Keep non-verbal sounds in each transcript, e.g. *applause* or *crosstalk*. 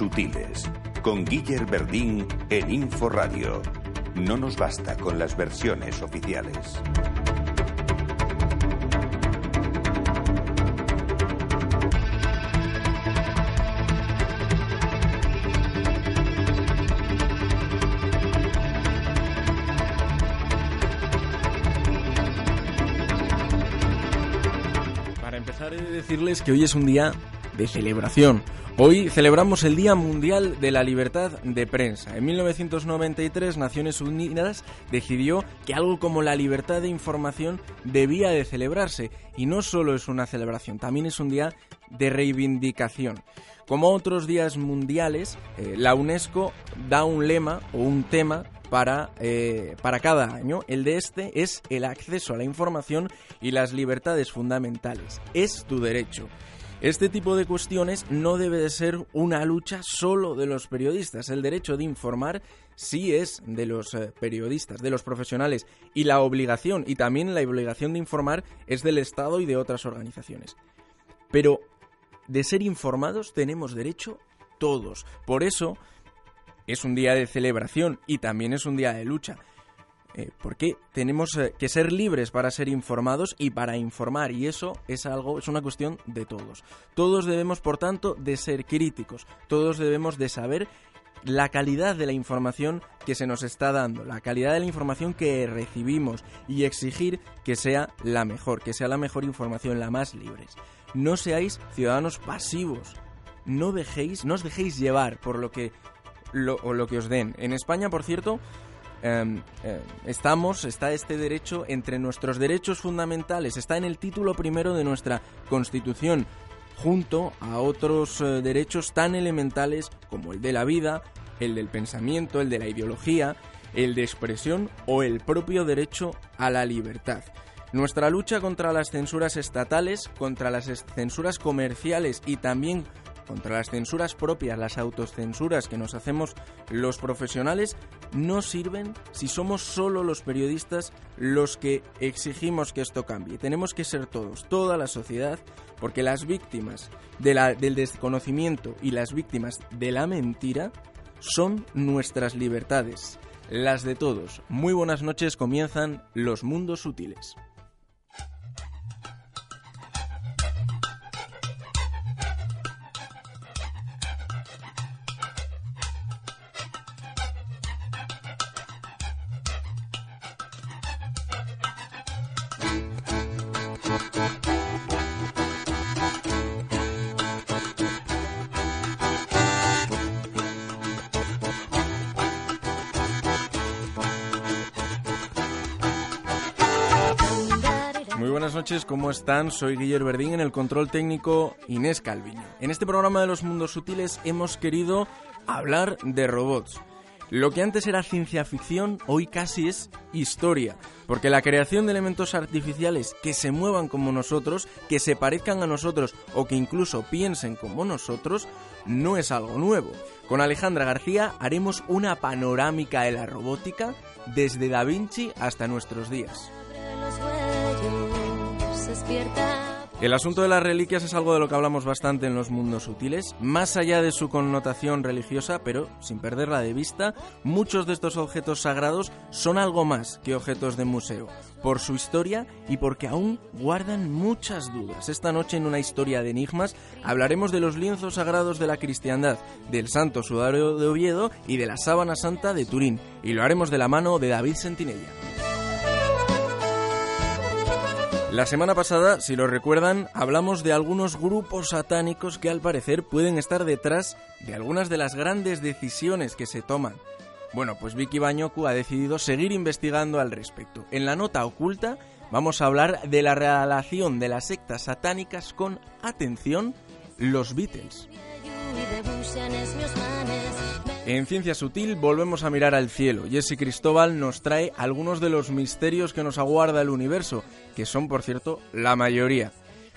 sutiles. Con Guiller Verdín en Info Radio. No nos basta con las versiones oficiales. Para empezar, he de decirles que hoy es un día de celebración. Hoy celebramos el Día Mundial de la Libertad de Prensa. En 1993 Naciones Unidas decidió que algo como la libertad de información debía de celebrarse. Y no solo es una celebración, también es un día de reivindicación. Como otros días mundiales, eh, la UNESCO da un lema o un tema para, eh, para cada año. El de este es el acceso a la información y las libertades fundamentales. Es tu derecho. Este tipo de cuestiones no debe de ser una lucha solo de los periodistas. El derecho de informar sí es de los eh, periodistas, de los profesionales, y la obligación, y también la obligación de informar, es del Estado y de otras organizaciones. Pero de ser informados tenemos derecho todos. Por eso es un día de celebración y también es un día de lucha. Eh, porque tenemos eh, que ser libres para ser informados y para informar y eso es algo es una cuestión de todos todos debemos por tanto de ser críticos todos debemos de saber la calidad de la información que se nos está dando, la calidad de la información que recibimos y exigir que sea la mejor, que sea la mejor información, la más libres. No seáis ciudadanos pasivos, no dejéis, no os dejéis llevar por lo que lo, lo que os den. En España, por cierto, eh, eh, estamos, está este derecho entre nuestros derechos fundamentales, está en el título primero de nuestra Constitución, junto a otros eh, derechos tan elementales como el de la vida, el del pensamiento, el de la ideología, el de expresión o el propio derecho a la libertad. Nuestra lucha contra las censuras estatales, contra las censuras comerciales y también contra las censuras propias, las autocensuras que nos hacemos los profesionales, no sirven si somos solo los periodistas los que exigimos que esto cambie. Tenemos que ser todos, toda la sociedad, porque las víctimas del desconocimiento y las víctimas de la mentira son nuestras libertades, las de todos. Muy buenas noches, comienzan los mundos sutiles. ¿Cómo están? Soy Guillermo Verdín en el control técnico Inés Calviño. En este programa de los mundos sutiles hemos querido hablar de robots. Lo que antes era ciencia ficción, hoy casi es historia, porque la creación de elementos artificiales que se muevan como nosotros, que se parezcan a nosotros o que incluso piensen como nosotros, no es algo nuevo. Con Alejandra García haremos una panorámica de la robótica desde Da Vinci hasta nuestros días. El asunto de las reliquias es algo de lo que hablamos bastante en los mundos sutiles, más allá de su connotación religiosa, pero sin perderla de vista, muchos de estos objetos sagrados son algo más que objetos de museo, por su historia y porque aún guardan muchas dudas. Esta noche en una historia de enigmas hablaremos de los lienzos sagrados de la cristiandad, del Santo Sudario de Oviedo y de la Sábana Santa de Turín, y lo haremos de la mano de David Sentinella. La semana pasada, si lo recuerdan, hablamos de algunos grupos satánicos que al parecer pueden estar detrás de algunas de las grandes decisiones que se toman. Bueno, pues Vicky Bañoku ha decidido seguir investigando al respecto. En la nota oculta vamos a hablar de la relación de las sectas satánicas con, atención, los Beatles. En Ciencia Sutil volvemos a mirar al cielo. Jesse Cristóbal nos trae algunos de los misterios que nos aguarda el universo, que son, por cierto, la mayoría.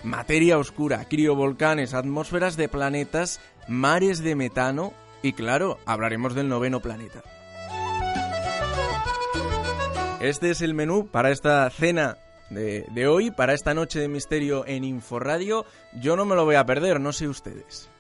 Materia oscura, criovolcanes, atmósferas de planetas, mares de metano y, claro, hablaremos del noveno planeta. Este es el menú para esta cena de, de, hoy, para esta noche de misterio en Inforadio. Yo no me lo voy a perder, no sé ustedes.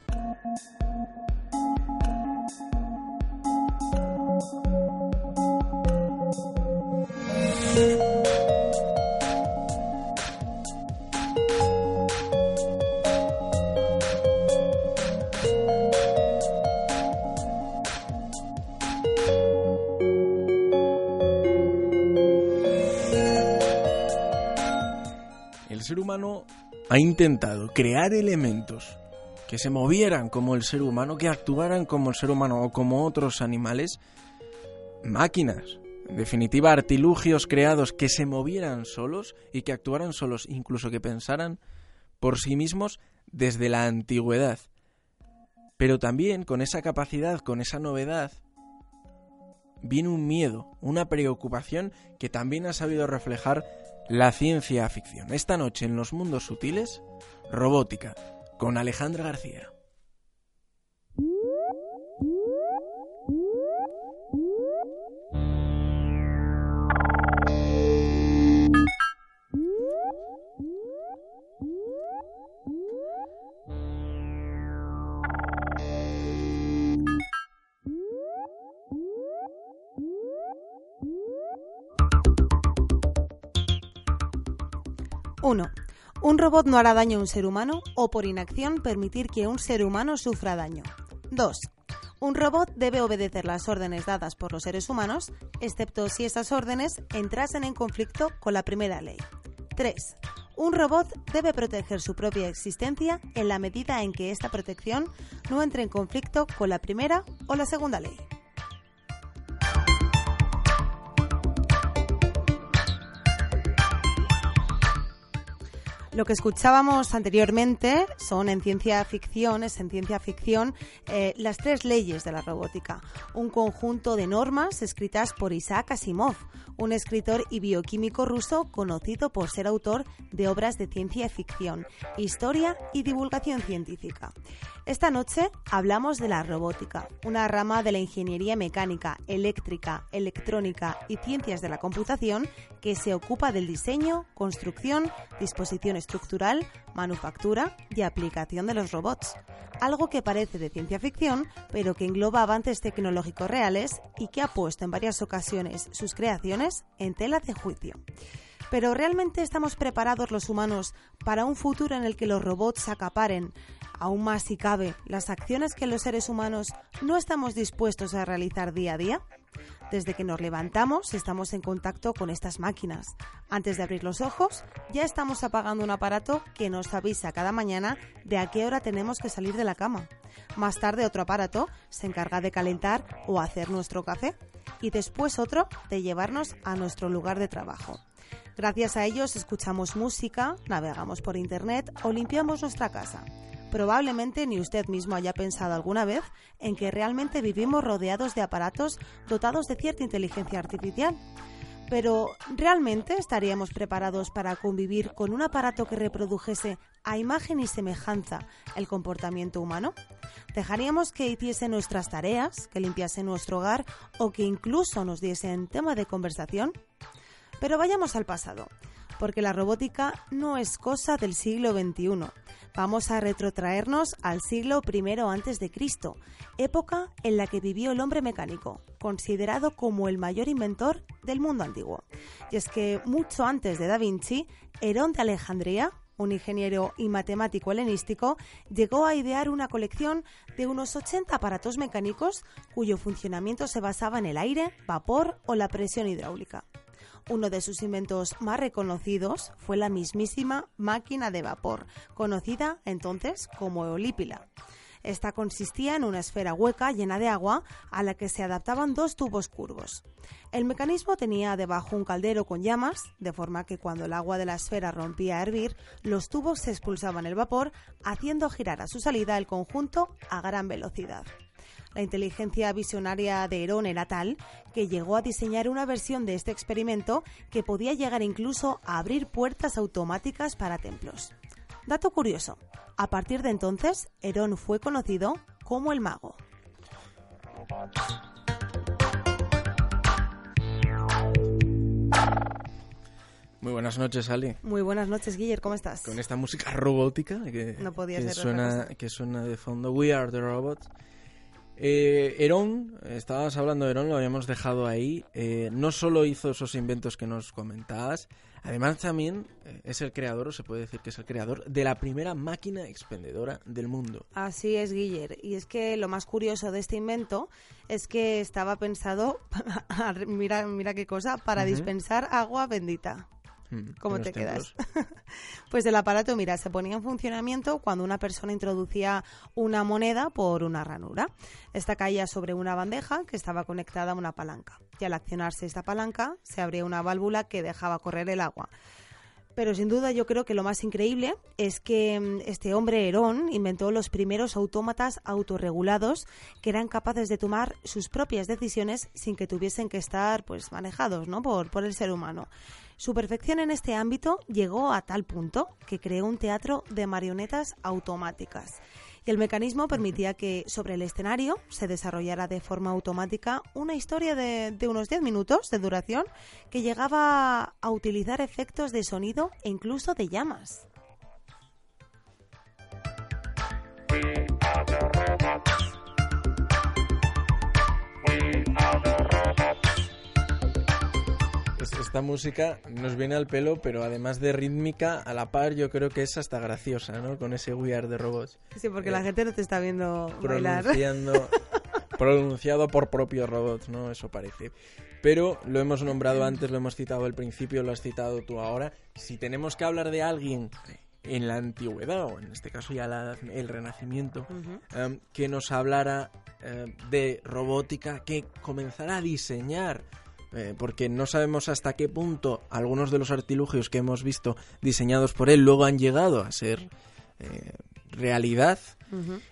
El ser humano ha intentado crear elementos que se movieran como el ser humano, que actuaran como el ser humano o como otros animales, máquinas, en definitiva artilugios creados que se movieran solos y que actuaran solos, incluso que pensaran por sí mismos desde la antigüedad. Pero también con esa capacidad, con esa novedad, viene un miedo, una preocupación que también ha sabido reflejar la ciencia ficción. Esta noche en los mundos sutiles, robótica, con Alejandra García. Uno. Un robot no hará daño a un ser humano o por inacción permitir que un ser humano sufra daño. 2. Un robot debe obedecer las órdenes dadas por los seres humanos, excepto si esas órdenes entrasen en conflicto con la primera ley. 3. Un robot debe proteger su propia existencia en la medida en que esta protección no entre en conflicto con la primera o la segunda ley. Lo que escuchábamos anteriormente son en ciencia ficción, es en ciencia ficción eh, las tres leyes de la robótica, un conjunto de normas escritas por Isaac Asimov, un escritor y bioquímico ruso conocido por ser autor de obras de ciencia ficción, historia y divulgación científica. Esta noche hablamos de la robótica, una rama de la ingeniería mecánica, eléctrica, electrónica y ciencias de la computación que se ocupa del diseño, construcción, disposición estructural, manufactura y aplicación de los robots. Algo que parece de ciencia ficción, pero que engloba avances tecnológicos reales y que ha puesto en varias ocasiones sus creaciones en tela de juicio. Pero ¿realmente estamos preparados los humanos para un futuro en el que los robots acaparen, aún más si cabe, las acciones que los seres humanos no estamos dispuestos a realizar día a día? Desde que nos levantamos estamos en contacto con estas máquinas. Antes de abrir los ojos ya estamos apagando un aparato que nos avisa cada mañana de a qué hora tenemos que salir de la cama. Más tarde otro aparato se encarga de calentar o hacer nuestro café y después otro de llevarnos a nuestro lugar de trabajo. Gracias a ellos escuchamos música, navegamos por Internet o limpiamos nuestra casa. Probablemente ni usted mismo haya pensado alguna vez en que realmente vivimos rodeados de aparatos dotados de cierta inteligencia artificial. Pero, ¿realmente estaríamos preparados para convivir con un aparato que reprodujese a imagen y semejanza el comportamiento humano? ¿Dejaríamos que hiciese nuestras tareas, que limpiase nuestro hogar o que incluso nos diesen tema de conversación? Pero vayamos al pasado, porque la robótica no es cosa del siglo XXI. Vamos a retrotraernos al siglo I antes de Cristo, época en la que vivió el hombre mecánico, considerado como el mayor inventor del mundo antiguo. Y es que mucho antes de Da Vinci, Herón de Alejandría, un ingeniero y matemático helenístico, llegó a idear una colección de unos 80 aparatos mecánicos cuyo funcionamiento se basaba en el aire, vapor o la presión hidráulica Uno de sus inventos más reconocidos fue la mismísima máquina de vapor, conocida entonces como Eolípila. Esta consistía en una esfera hueca llena de agua a la que se adaptaban dos tubos curvos. El mecanismo tenía debajo un caldero con llamas, de forma que cuando el agua de la esfera rompía a hervir, los tubos se expulsaban el vapor, haciendo girar a su salida el conjunto a gran velocidad. La inteligencia visionaria de Herón era tal que llegó a diseñar una versión de este experimento que podía llegar incluso a abrir puertas automáticas para templos. Dato curioso, a partir de entonces, Herón fue conocido como el mago. Muy buenas noches, Ali. Muy buenas noches, Guiller, ¿cómo estás? Con esta música robótica que, no podía que ser suena, que suena de fondo. We are the robots. Eh, Herón, estabas hablando de Herón, lo habíamos dejado ahí. Eh, no solo hizo esos inventos que nos comentabas, además también eh, es el creador, o se puede decir que es el creador, de la primera máquina expendedora del mundo. Así es, Guiller. Y es que lo más curioso de este invento es que estaba pensado, *laughs* para, mira, mira qué cosa, para dispensar agua bendita. ¿Cómo te quedas? *laughs* Pues el aparato, mira, se ponía en funcionamiento cuando una persona introducía una moneda por una ranura. Esta caía sobre una bandeja que estaba conectada a una palanca. Y al accionarse esta palanca, se abría una válvula que dejaba correr el agua. Pero sin duda yo creo que lo más increíble es que mm, este hombre Herón inventó los primeros autómatas autorregulados que eran capaces de tomar sus propias decisiones sin que tuviesen que estar pues manejados ¿no? por, por el ser humano. Su perfección en este ámbito llegó a tal punto que creó un teatro de marionetas automáticas. Y el mecanismo permitía que sobre el escenario se desarrollara de forma automática una historia de, de unos 10 minutos de duración que llegaba a utilizar efectos de sonido e incluso de llamas. Esta música nos viene al pelo, pero además de rítmica, a la par yo creo que es hasta graciosa, ¿no? Con ese We Are the Robots. Sí, porque Eh, la gente no te está viendo bailar. pronunciando, *laughs* pronunciado por propios robots, ¿no? Eso parece. Pero lo hemos nombrado antes, lo hemos citado al principio, lo has citado tú ahora. Si tenemos que hablar de alguien en la antigüedad, o en este caso ya la- el renacimiento, em, que nos hablara eh, de robótica, que comenzara a diseñar, eh, porque no sabemos hasta qué punto algunos de los artilugios que hemos visto diseñados por él luego han llegado a ser eh, realidad,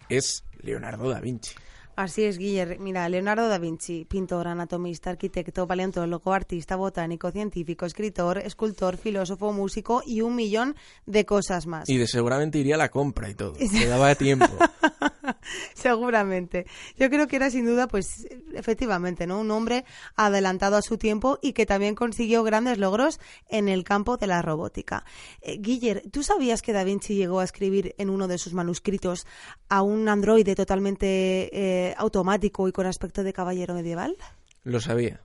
es Leonardo da Vinci. Así es, Guiller. Mira, Leonardo da Vinci, pintor, anatomista, arquitecto, paleontólogo, artista, botánico, científico, escritor, escultor, filósofo, músico y un millón de cosas más. Y de seguramente iría a la compra y todo. *laughs* Le daba tiempo. *laughs* Seguramente. Yo creo que era sin duda, pues, efectivamente, ¿no? Un hombre adelantado a su tiempo y que también consiguió grandes logros en el campo de la robótica. Eh, Guiller, ¿tú sabías que Da Vinci llegó a escribir en uno de sus manuscritos a un androide totalmente eh, automático y con aspecto de caballero medieval? Lo sabía.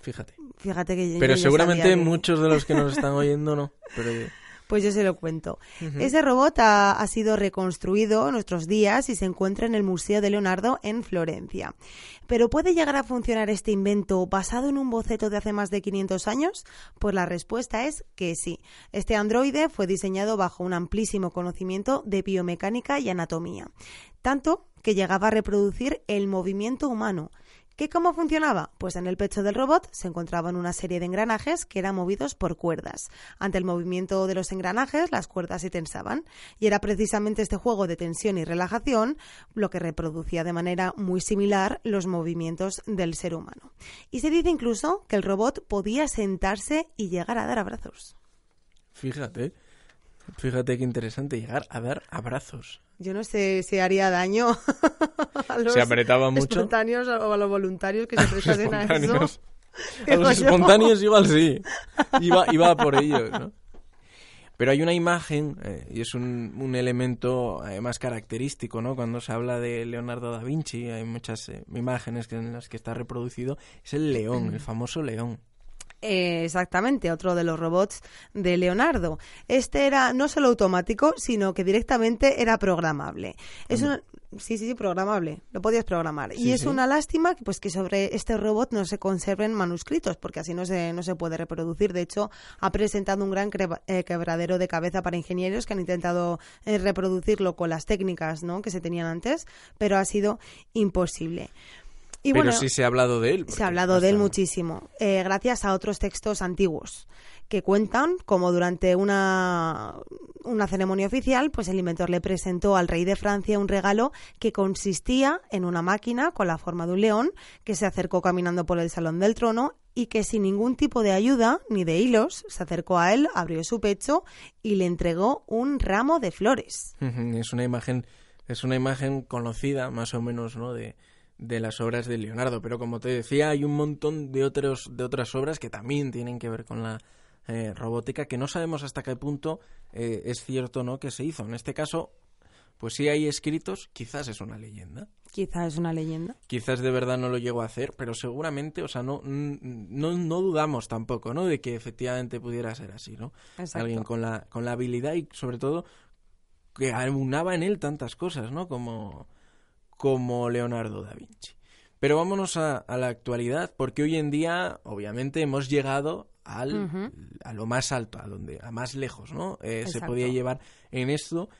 Fíjate. Fíjate que yo- Pero yo seguramente sabía que- muchos de los que nos están *laughs* oyendo no. Pero Pues yo se lo cuento. Ese robot ha, ha sido reconstruido en nuestros días y se encuentra en el Museo de Leonardo en Florencia. ¿Pero puede llegar a funcionar este invento basado en un boceto de hace más de 500 años? Pues la respuesta es que sí. Este androide fue diseñado bajo un amplísimo conocimiento de biomecánica y anatomía. Tanto que llegaba a reproducir el movimiento humano. ¿Qué cómo funcionaba? Pues en el pecho del robot se encontraban una serie de engranajes que eran movidos por cuerdas. Ante el movimiento de los engranajes, las cuerdas se tensaban. Y era precisamente este juego de tensión y relajación lo que reproducía de manera muy similar los movimientos del ser humano. Y se dice incluso que el robot podía sentarse y llegar a dar abrazos. fíjate. Fíjate qué interesante llegar a dar abrazos. Yo no sé si haría daño *laughs* a los Se apretaba mucho. espontáneos o a los voluntarios que se *laughs* prestasen a eso. *laughs* A los espontáneos igual sí. Iba, iba por ellos, ¿no? Pero hay una imagen, eh, y es un, un elemento además característico, ¿no? Cuando se habla de Leonardo da Vinci, hay muchas eh, imágenes que, en las que está reproducido, es el león, el famoso león. Eh, exactamente, otro de los robots de Leonardo. Este era no solo automático, sino que directamente era programable. Es Sí, sí, sí, programable. Lo podías programar. y es una lástima que, pues, que sobre este robot no se conserven manuscritos, porque así no se, no se puede reproducir. De hecho, ha presentado un gran eh, quebradero de cabeza para ingenieros que han intentado eh, reproducirlo con las técnicas ¿no? que se tenían antes, pero ha sido imposible. Y Pero sí se ha hablado de él. Se ha hablado de él muchísimo, eh, gracias a otros textos antiguos que cuentan como durante una, una ceremonia oficial, pues el inventor le presentó al rey de Francia un regalo que consistía en una máquina con la forma de un león que se acercó caminando por el salón del trono y que sin ningún tipo de ayuda ni de hilos se acercó a él, abrió su pecho y le entregó un ramo de flores. Es una imagen, es una imagen conocida más o menos, ¿no? De, de las obras de Leonardo, pero como te decía, hay un montón de otros de otras obras que también tienen que ver con la eh, robótica que no sabemos hasta qué punto eh, es cierto no que se hizo. En este caso, pues si hay escritos, quizás es una leyenda. Quizás es una leyenda. Quizás de verdad no lo llegó a hacer, pero seguramente, o sea, no, no, no dudamos tampoco, ¿no? De que efectivamente pudiera ser así, ¿no? Alguien con la, con la habilidad y sobre todo que aunaba en él tantas cosas, ¿no? Como, como Leonardo da Vinci. Pero vámonos a, a, la actualidad, porque hoy en día, obviamente, hemos llegado al, a lo más alto, a donde, a más lejos, ¿no? Eh, se podía llevar en esto.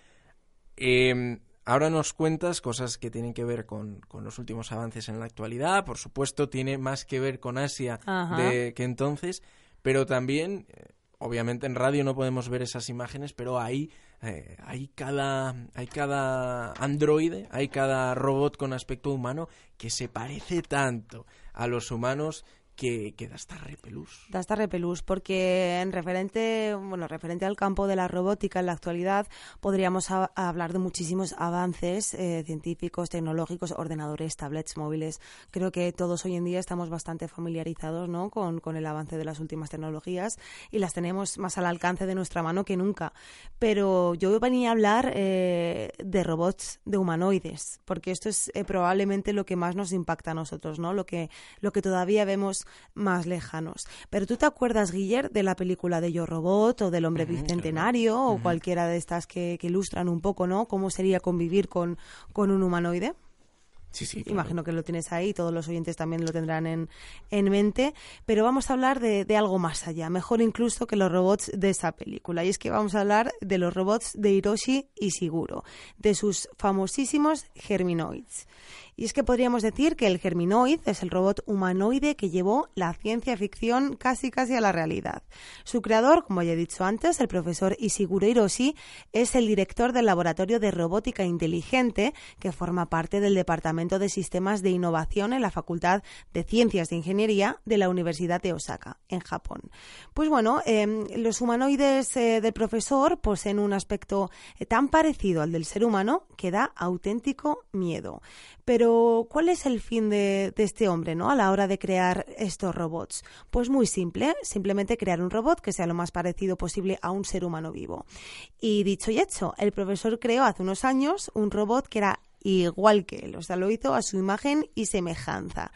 Em, ahora nos cuentas cosas que tienen que ver con, con, los últimos avances en la actualidad. Por supuesto, tiene más que ver con Asia de, que entonces, pero también, eh, obviamente en radio no podemos ver esas imágenes, pero ahí eh, hay cada hay cada androide, hay cada robot con aspecto humano que se parece tanto a los humanos que, da hasta repelús. Da hasta repelús, porque en referente, bueno, referente al campo de la robótica en la actualidad, podríamos hablar de muchísimos avances eh, científicos, tecnológicos, ordenadores, tablets, móviles. Creo que todos hoy en día estamos bastante familiarizados ¿no? con, con el avance de las últimas tecnologías y las tenemos más al alcance de nuestra mano que nunca. Pero yo venía a hablar eh, de robots, de humanoides, porque esto es eh, probablemente lo que más nos impacta a nosotros, ¿no? Lo que, lo que todavía vemos más lejanos. Pero tú te acuerdas, Guiller, de la película de Yo Robot o del Hombre Bicentenario o cualquiera de estas que, ilustran un poco, ¿no? Cómo sería convivir con, con un humanoide. Sí, sí, Imagino que lo tienes ahí, todos los oyentes también lo tendrán en, en mente, pero vamos a hablar de, de, algo más allá, mejor incluso que los robots de esa película, y es que vamos a hablar de los robots de Hiroshi y Siguro, de sus famosísimos Germinoids. Y es que podríamos decir que el Germinoid es el robot humanoide que llevó la ciencia ficción casi casi a la realidad. Su creador, como ya he dicho antes, el profesor Ishiguro Hiroshi, es el director del Laboratorio de Robótica Inteligente que forma parte del Departamento de Sistemas de Innovación en la Facultad de Ciencias de Ingeniería de la Universidad de Osaka, en Japón. Pues bueno, em, los humanoides eh, del profesor poseen un aspecto eh, tan parecido al del ser humano que da auténtico miedo. Pero, ¿cuál es el fin de, este hombre, ¿no? A la hora de crear estos robots. Pues muy simple, simplemente crear un robot que sea lo más parecido posible a un ser humano vivo. Y dicho y hecho, el profesor creó hace unos años un robot que era igual que él, o sea, lo hizo a su imagen y semejanza.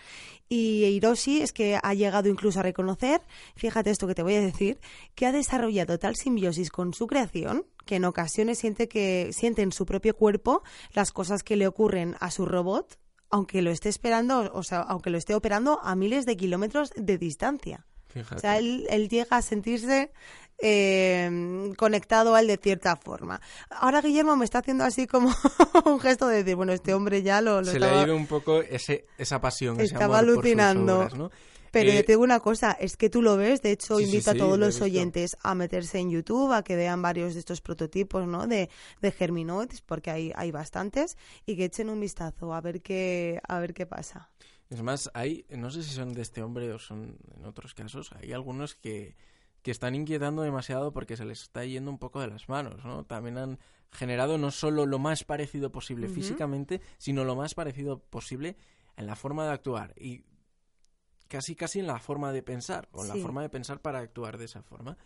Y Hiroshi es que ha llegado incluso a reconocer, fíjate esto que te voy a decir, que ha desarrollado tal simbiosis con su creación que en ocasiones siente que siente en su propio cuerpo las cosas que le ocurren a su robot, aunque lo esté esperando, o sea, aunque lo esté operando a miles de kilómetros de distancia. O sea, él, él, llega a sentirse eh, conectado a él de cierta forma. Ahora Guillermo me está haciendo así como *laughs* un gesto de decir, bueno, este hombre ya lo, Se le ha ido un poco ese, esa pasión, estaba alucinando. Pero yo eh, te digo una cosa, es que tú lo ves, de hecho invito a todos los oyentes a meterse en YouTube, a que vean varios de estos prototipos ¿no? de, de Germinoids, porque hay, hay bastantes, y que echen un vistazo a ver qué, a ver qué pasa. Es más, hay, no sé si son de este hombre o son en otros casos, hay algunos que que están inquietando demasiado porque se les está yendo un poco de las manos, ¿no? También han generado no solo lo más parecido posible físicamente, sino lo más parecido posible en la forma de actuar y casi casi en la forma de pensar, o en la forma de pensar para actuar de esa forma.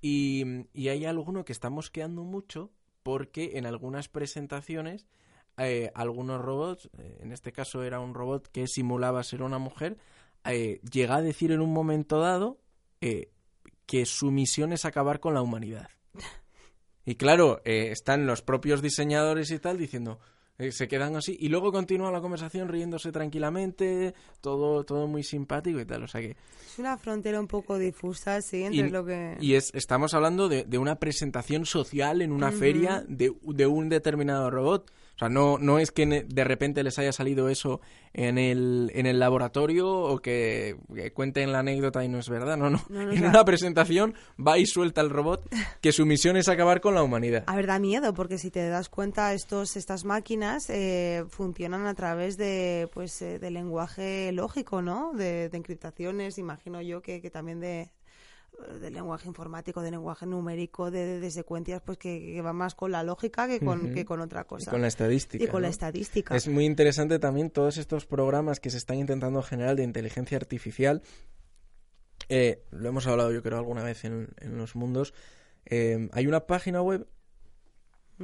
Y, y hay alguno que está mosqueando mucho porque en algunas presentaciones eh, algunos robots, eh, en este caso era un robot que simulaba ser una mujer, eh, llega a decir en un momento dado que su misión es acabar con la humanidad. *laughs* Y claro, eh, están los propios diseñadores y tal diciendo, Eh, Se quedan así y luego continúa la conversación riéndose tranquilamente, todo, todo muy simpático y tal. O sea que. Es una frontera un poco difusa, sí, entre Y, lo que... y es, estamos hablando de, de una presentación social en una feria de, de un determinado robot. Sea, no, no es que de repente les haya salido eso en el, en el laboratorio o que, que cuenten la anécdota y no es verdad. No, no. No, no, en una presentación va y suelta el robot que su misión es acabar con la humanidad. A ver, da miedo, porque si te das cuenta, estos, estas máquinas eh, funcionan a través de, pues, eh, de lenguaje lógico, ¿no? De, de encriptaciones, imagino yo que, que también de, de lenguaje informático, de lenguaje numérico, de, de- de secuencias, pues que, que va más con la lógica que con, que con otra Y cosa. con la estadística. Y con la estadística. Es muy interesante también todos estos programas que se están intentando generar de inteligencia artificial. Eh, lo hemos hablado yo creo alguna vez en, en los mundos. Eh, hay una página web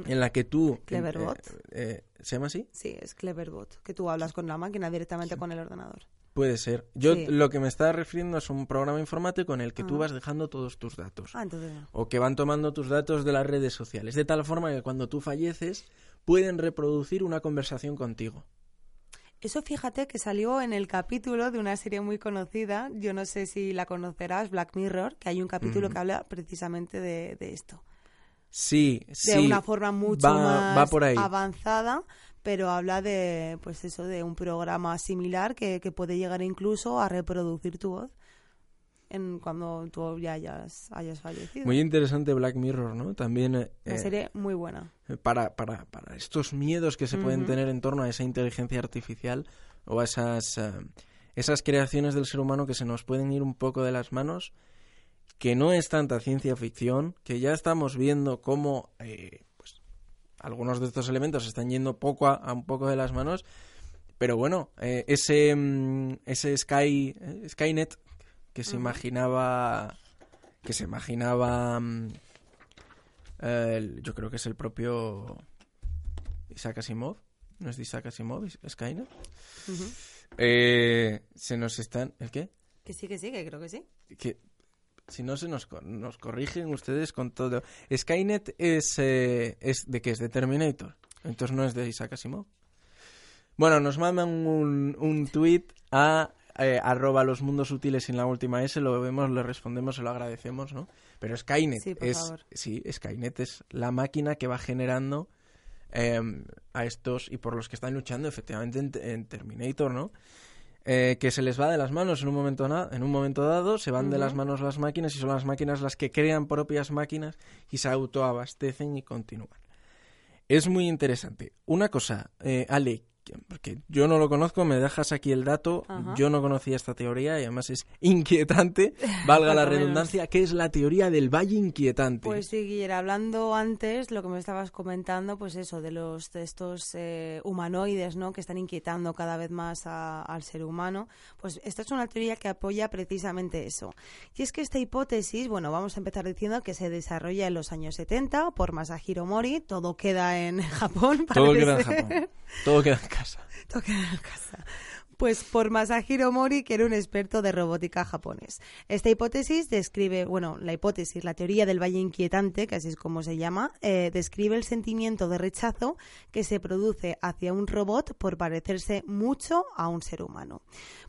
en la que tú... Cleverbot. eh, eh, ¿Se llama así? Sí, es Cleverbot, que tú hablas con la máquina directamente con el ordenador. Puede ser. Yo Sí. lo que me estaba refiriendo es un programa informático en el que tú Ah. vas dejando todos tus datos. Ah, entonces no. o que van tomando tus datos de las redes sociales, de tal forma que cuando tú falleces pueden reproducir una conversación contigo. Eso fíjate que salió en el capítulo de una serie muy conocida, yo no sé si la conocerás, Black Mirror, que hay un capítulo que habla precisamente de, de esto. Sí, De sí. una forma mucho va, más va por ahí. avanzada, pero habla de, pues eso, de un programa similar que, que puede llegar incluso a reproducir tu voz en cuando tú ya hayas, hayas fallecido. Muy interesante Black Mirror, ¿no? También eh, una serie muy buena. para, para, para estos miedos que se pueden tener en torno a esa inteligencia artificial o a esas, eh, esas creaciones del ser humano que se nos pueden ir un poco de las manos, que no es tanta ciencia ficción, que ya estamos viendo cómo eh, algunos de estos elementos están yendo poco a, a un poco de las manos, pero bueno, eh, ese, mm, ese Sky, eh, Skynet que se imaginaba que se imaginaba el- yo creo que es el propio Isaac Asimov no es de Isaac Asimov Skynet Ujú. Eh, se nos están ¿el qué? Que sí, que sí, que creo que sí. que si no se nos, nos corrigen ustedes con todo. Skynet es eh, es de qué es de Terminator. Entonces no es de Isaac Asimov. Bueno nos mandan un, un tweet a eh, arroba los mundos útiles sin la última S. Lo vemos le respondemos se lo agradecemos no pero Skynet Sí, es favor. sí Skynet es la máquina que va generando em, a estos y por los que están luchando efectivamente en, en Terminator no eh, que se les va de las manos en un momento en un momento dado se van de las manos las máquinas y son las máquinas las que crean propias máquinas y se autoabastecen y continúan. Es muy interesante. Una cosa eh, Ale porque yo no lo conozco me dejas aquí el dato Ajá. yo no conocía esta teoría y además es inquietante *laughs* valga la redundancia que es la teoría del valle inquietante Pues sí, Guillermo, hablando antes, lo que me estabas comentando, pues eso, de los de estos eh, humanoides, ¿no? Que están inquietando cada vez más a- al ser humano. Pues esta es una teoría que apoya precisamente eso. Y es que esta hipótesis, bueno, vamos a empezar diciendo que se desarrolla en los años 70 por Masahiro Mori. Todo queda en Japón. todo parece queda en. Japón todo queda en casa casa. Pues por Masahiro Mori, que era un experto de robótica japonés. Esta hipótesis describe, bueno, la hipótesis, la teoría del valle inquietante, que así es como se llama, eh, describe el sentimiento de rechazo que se produce hacia un robot por parecerse mucho a un ser humano.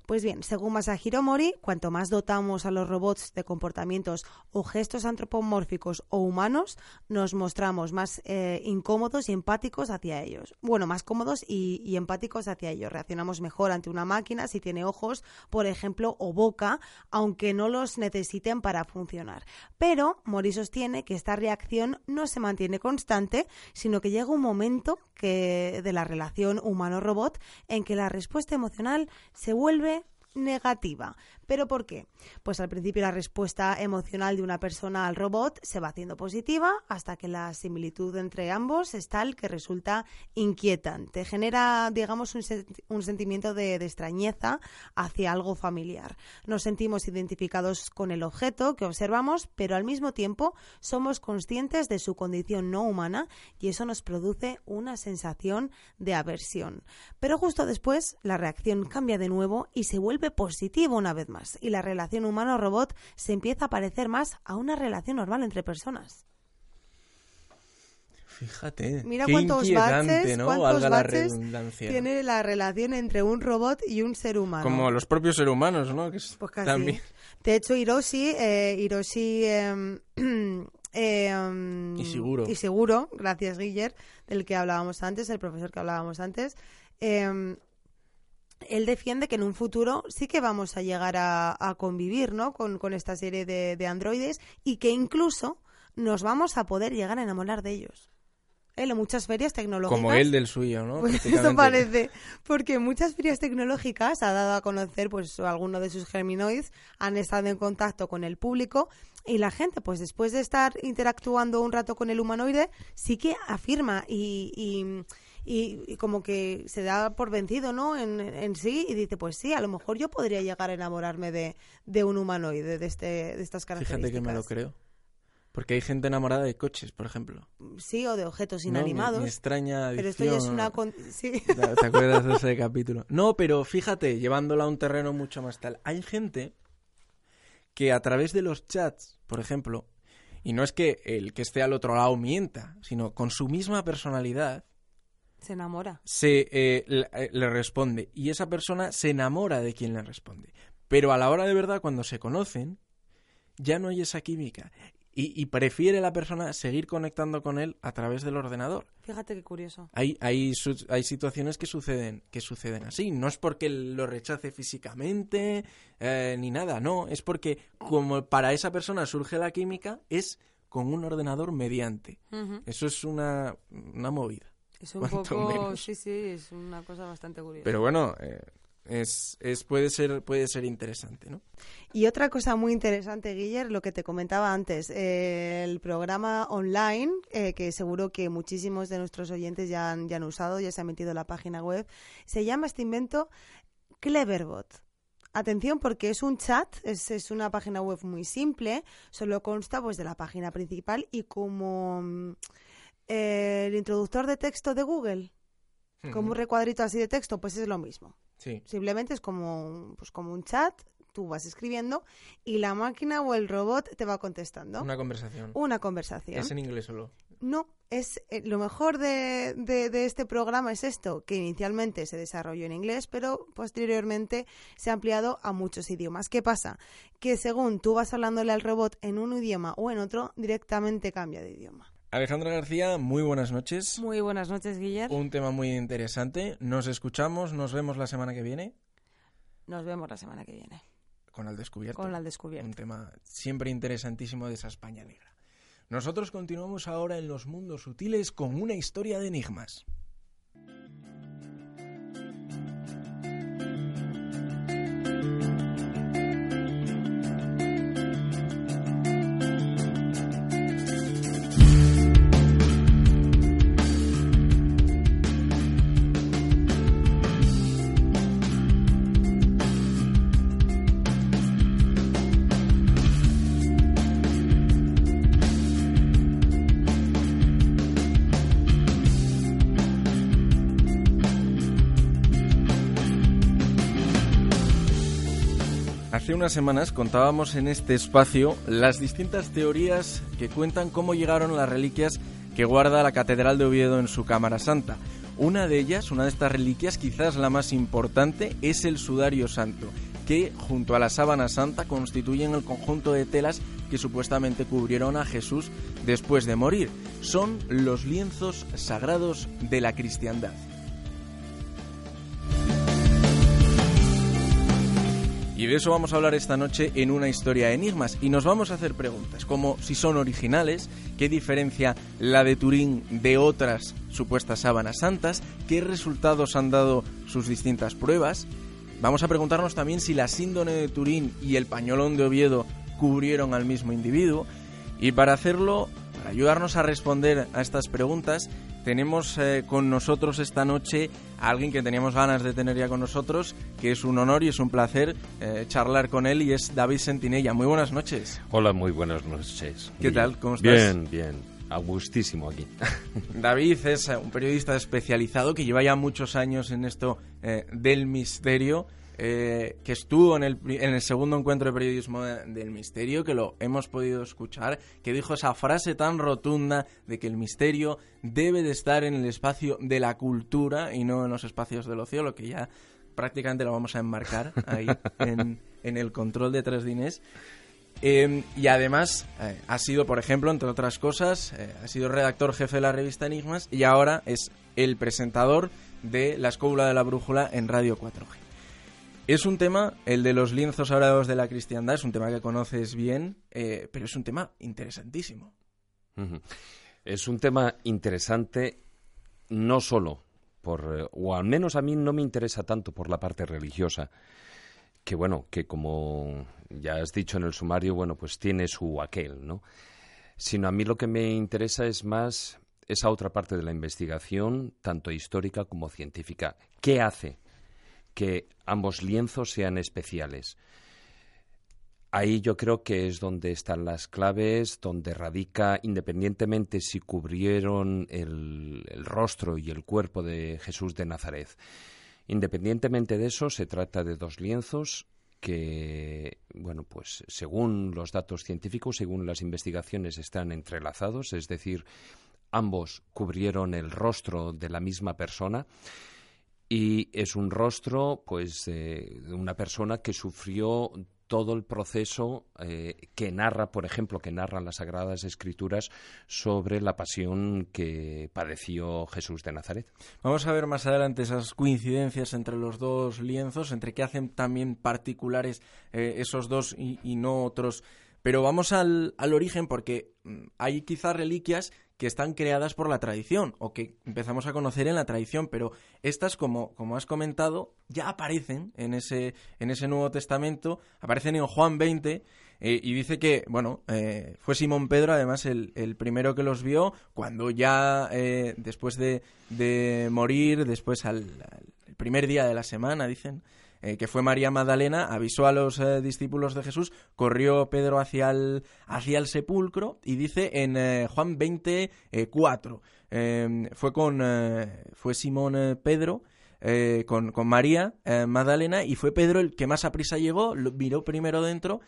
Pues bien, según Masahiro Mori, cuanto más dotamos a los robots de comportamientos o gestos antropomórficos o humanos, nos mostramos más eh, incómodos y empáticos hacia ellos. Bueno, más cómodos y, y empáticos hacia ellos. Reaccionamos mejor ante una máquina si tiene ojos, por ejemplo, o boca, aunque no los necesiten para funcionar. Pero Mori sostiene que esta reacción no se mantiene constante, sino que llega un momento que, de la relación humano-robot en que la respuesta emocional se vuelve negativa. ¿Pero por qué? Pues al principio la respuesta emocional de una persona al robot se va haciendo positiva hasta que la similitud entre ambos es tal que resulta inquietante. Genera, digamos, un, sen- un sentimiento de, de extrañeza hacia algo familiar. Nos sentimos identificados con el objeto que observamos, pero al mismo tiempo somos conscientes de su condición no humana y eso nos produce una sensación de aversión. Pero justo después la reacción cambia de nuevo y se vuelve positiva una vez más y la relación humano-robot se empieza a parecer más a una relación normal entre personas. Fíjate. Mira qué cuántos baches, ¿no? cuántos la tiene la relación entre un robot y un ser humano. Como los propios seres humanos, ¿no? Que es Pues casi. también- De hecho, Hiroshi, eh, Hiroshi em, *clears throat* em, Ishiguro. Ishiguro, gracias Guiller, del que hablábamos antes, el profesor que hablábamos antes, em, él defiende que en un futuro sí que vamos a llegar a, a convivir ¿no? con, con esta serie de, de androides y que incluso nos vamos a poder llegar a enamorar de ellos. Él en muchas ferias tecnológicas. Como él del suyo, ¿no? Pues eso parece, porque muchas ferias tecnológicas ha dado a conocer, pues algunos de sus germinoides han estado en contacto con el público y la gente, pues después de estar interactuando un rato con el humanoide, sí que afirma y, y, y- y como que se da por vencido, ¿no? En, en sí y dice, pues sí, a lo mejor yo podría llegar a enamorarme de, de un humanoide de, este, de estas características. Fíjate que me lo creo. Porque hay gente enamorada de coches, por ejemplo. Sí, o de objetos inanimados. Extraña pero esto ya es una... con- Sí. *laughs* ¿Te, acuerdas de ese capítulo? No, pero fíjate, llevándolo a un terreno mucho más tal. Hay gente que a través de los chats, por ejemplo, y no es que el que esté al otro lado mienta, sino con su misma personalidad, Se enamora. se eh, le, eh, le responde y esa persona se enamora de quien le responde. Pero a la hora de verdad, cuando se conocen, ya no hay esa química. Y, y prefiere la persona seguir conectando con él a través del ordenador. Fíjate qué curioso. Hay, hay, hay situaciones que suceden, que suceden así. No es porque lo rechace físicamente eh, ni nada, no. Es porque como para esa persona surge la química, es con un ordenador mediante. Eso es una, una movida. Es un poco, menos. sí, sí, es una cosa bastante curiosa. Pero bueno, eh, es, es, puede, ser, puede ser interesante, ¿no? Y otra cosa muy interesante, Guiller, lo que te comentaba antes, eh, el programa online, eh, que seguro que muchísimos de nuestros oyentes ya han, ya han usado, ya se han metido en la página web, se llama este invento Cleverbot. Atención porque es un chat, es, es una página web muy simple, solo consta pues de la página principal y como mm, eh, el introductor de texto de Google, como un recuadrito así de texto, pues es lo mismo. Sí. Simplemente es como, un- pues como un chat, tú vas escribiendo y la máquina o el robot te va contestando. Una conversación. Una conversación. Es en inglés solo. No, es eh, lo mejor de, de- de este programa es esto, que inicialmente se desarrolló en inglés, pero posteriormente se ha ampliado a muchos idiomas. ¿Qué pasa? Que según tú vas hablándole al robot en un idioma o en otro, directamente cambia de idioma. Alejandra García, muy buenas noches. Muy buenas noches, Guillermo. Un tema muy interesante. Nos escuchamos, nos vemos la semana que viene Nos vemos la semana que viene con Al Descubierto. con Al Un Descubierto. tema siempre interesantísimo de esa España negra. Nosotros continuamos ahora en los mundos sutiles con una historia de enigmas. Hace unas semanas contábamos en este espacio las distintas teorías que cuentan cómo llegaron las reliquias que guarda la Catedral de Oviedo en su Cámara Santa. Una de ellas, una de estas reliquias, quizás la más importante, es el sudario santo, que junto a la sábana santa constituyen el conjunto de telas que supuestamente cubrieron a Jesús después de morir. Son los lienzos sagrados de la cristiandad. Y de eso vamos a hablar esta noche en una historia de enigmas. Y nos vamos a hacer preguntas como si son originales, qué diferencia la de Turín de otras supuestas sábanas santas, qué resultados han dado sus distintas pruebas. Vamos a preguntarnos también si la síndrome de Turín y el pañolón de Oviedo cubrieron al mismo individuo. Y para hacerlo, para ayudarnos a responder a estas preguntas, tenemos eh, con nosotros esta noche a alguien que teníamos ganas de tener ya con nosotros, que es un honor y es un placer eh, charlar con él y es David Sentinella. Muy buenas noches. Hola, muy buenas noches. ¿Qué tal? ¿Cómo estás? Bien, bien. A gustísimo aquí. *laughs* David es un periodista especializado que lleva ya muchos años en esto eh, del misterio. Eh, que estuvo en el, en el segundo encuentro de periodismo del misterio, que lo hemos podido escuchar, que dijo esa frase tan rotunda de que el misterio debe de estar en el espacio de la cultura y no en los espacios del ocio, lo que ya prácticamente lo vamos a enmarcar ahí *laughs* en, en el control de Tres Dinés. Eh, y además eh, ha sido, por ejemplo, entre otras cosas, eh, ha sido redactor jefe de la revista Enigmas y ahora es el presentador de La Escóbula de la Brújula en Radio 4G. Es un tema, el de los lienzos sagrados de la cristiandad, es un tema que conoces bien, pero es un tema interesantísimo. Es un tema interesante no solo por, o al menos a mí no me interesa tanto por la parte religiosa, que bueno, que como ya has dicho en el sumario, bueno, pues tiene su aquel, ¿no? Sino a mí lo que me interesa es más esa otra parte de la investigación, tanto histórica como científica. ¿Qué hace que ambos lienzos sean especiales? Ahí yo creo que es donde están las claves, donde radica, independientemente si cubrieron el, el rostro y el cuerpo de Jesús de Nazaret. Independientemente de eso, se trata de dos lienzos que, bueno, pues según los datos científicos, según las investigaciones, están entrelazados, es decir, ambos cubrieron el rostro de la misma persona y es un rostro, pues, de una persona que sufrió todo el proceso eh, que narra, por ejemplo, que narran las Sagradas Escrituras sobre la pasión que padeció Jesús de Nazaret. Vamos a ver más adelante esas coincidencias entre los dos lienzos, entre qué hacen también particulares eh, esos dos y, y, no otros. Pero vamos al, al origen porque mm, hay quizás reliquias que están creadas por la tradición o que empezamos a conocer en la tradición, pero estas, como, como has comentado, ya aparecen en ese, en ese Nuevo Testamento, aparecen en Juan 20 eh, y dice que, bueno, eh, fue Simón Pedro además el, el, primero que los vio cuando ya eh, después de, de, morir, después al, al primer día de la semana, dicen, eh, que fue María Magdalena, avisó a los eh, discípulos de Jesús, corrió Pedro hacia el, hacia el sepulcro y dice en eh, Juan 24, em, fue con fue Simón Pedro con, con, María Magdalena y fue Pedro el que más a prisa llegó, miró primero dentro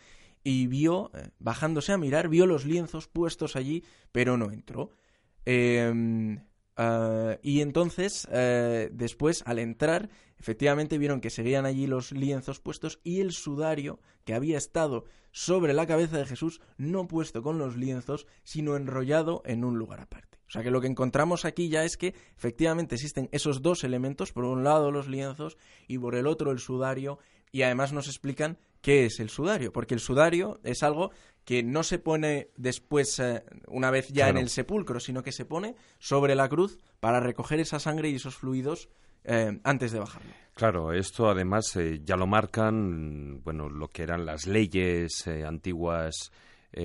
y vio, bajándose a mirar, vio los lienzos puestos allí, pero no entró. Eh, Uh, y entonces, uh, después, al entrar, efectivamente vieron que seguían allí los lienzos puestos y el sudario que había estado sobre la cabeza de Jesús, no puesto con los lienzos, sino enrollado en un lugar aparte. O sea que lo que encontramos aquí ya es que efectivamente existen esos dos elementos, por un lado los lienzos y por el otro el sudario, y además nos explican qué es el sudario, porque el sudario es algo que no se pone después, eh, una vez ya claro. en el sepulcro, sino que se pone sobre la cruz para recoger esa sangre y esos fluidos eh, antes de bajarlo. Claro, esto además eh, ya lo marcan, bueno, lo que eran las leyes antiguas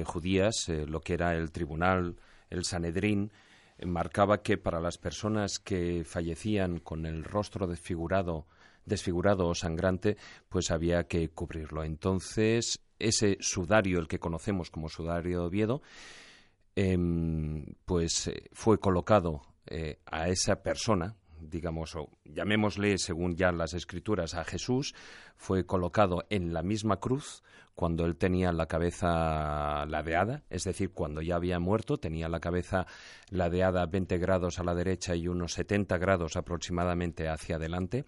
judías, lo que era el tribunal, el Sanedrín, marcaba que para las personas que fallecían con el rostro desfigurado, desfigurado o sangrante, pues había que cubrirlo. Entonces, ese sudario, el que conocemos como sudario de Oviedo, eh, pues fue colocado eh, a esa persona, digamos, o llamémosle según ya las escrituras a Jesús, fue colocado en la misma cruz cuando él tenía la cabeza ladeada, es decir, cuando ya había muerto, tenía la cabeza ladeada 20 grados a la derecha y unos 70 grados aproximadamente hacia adelante,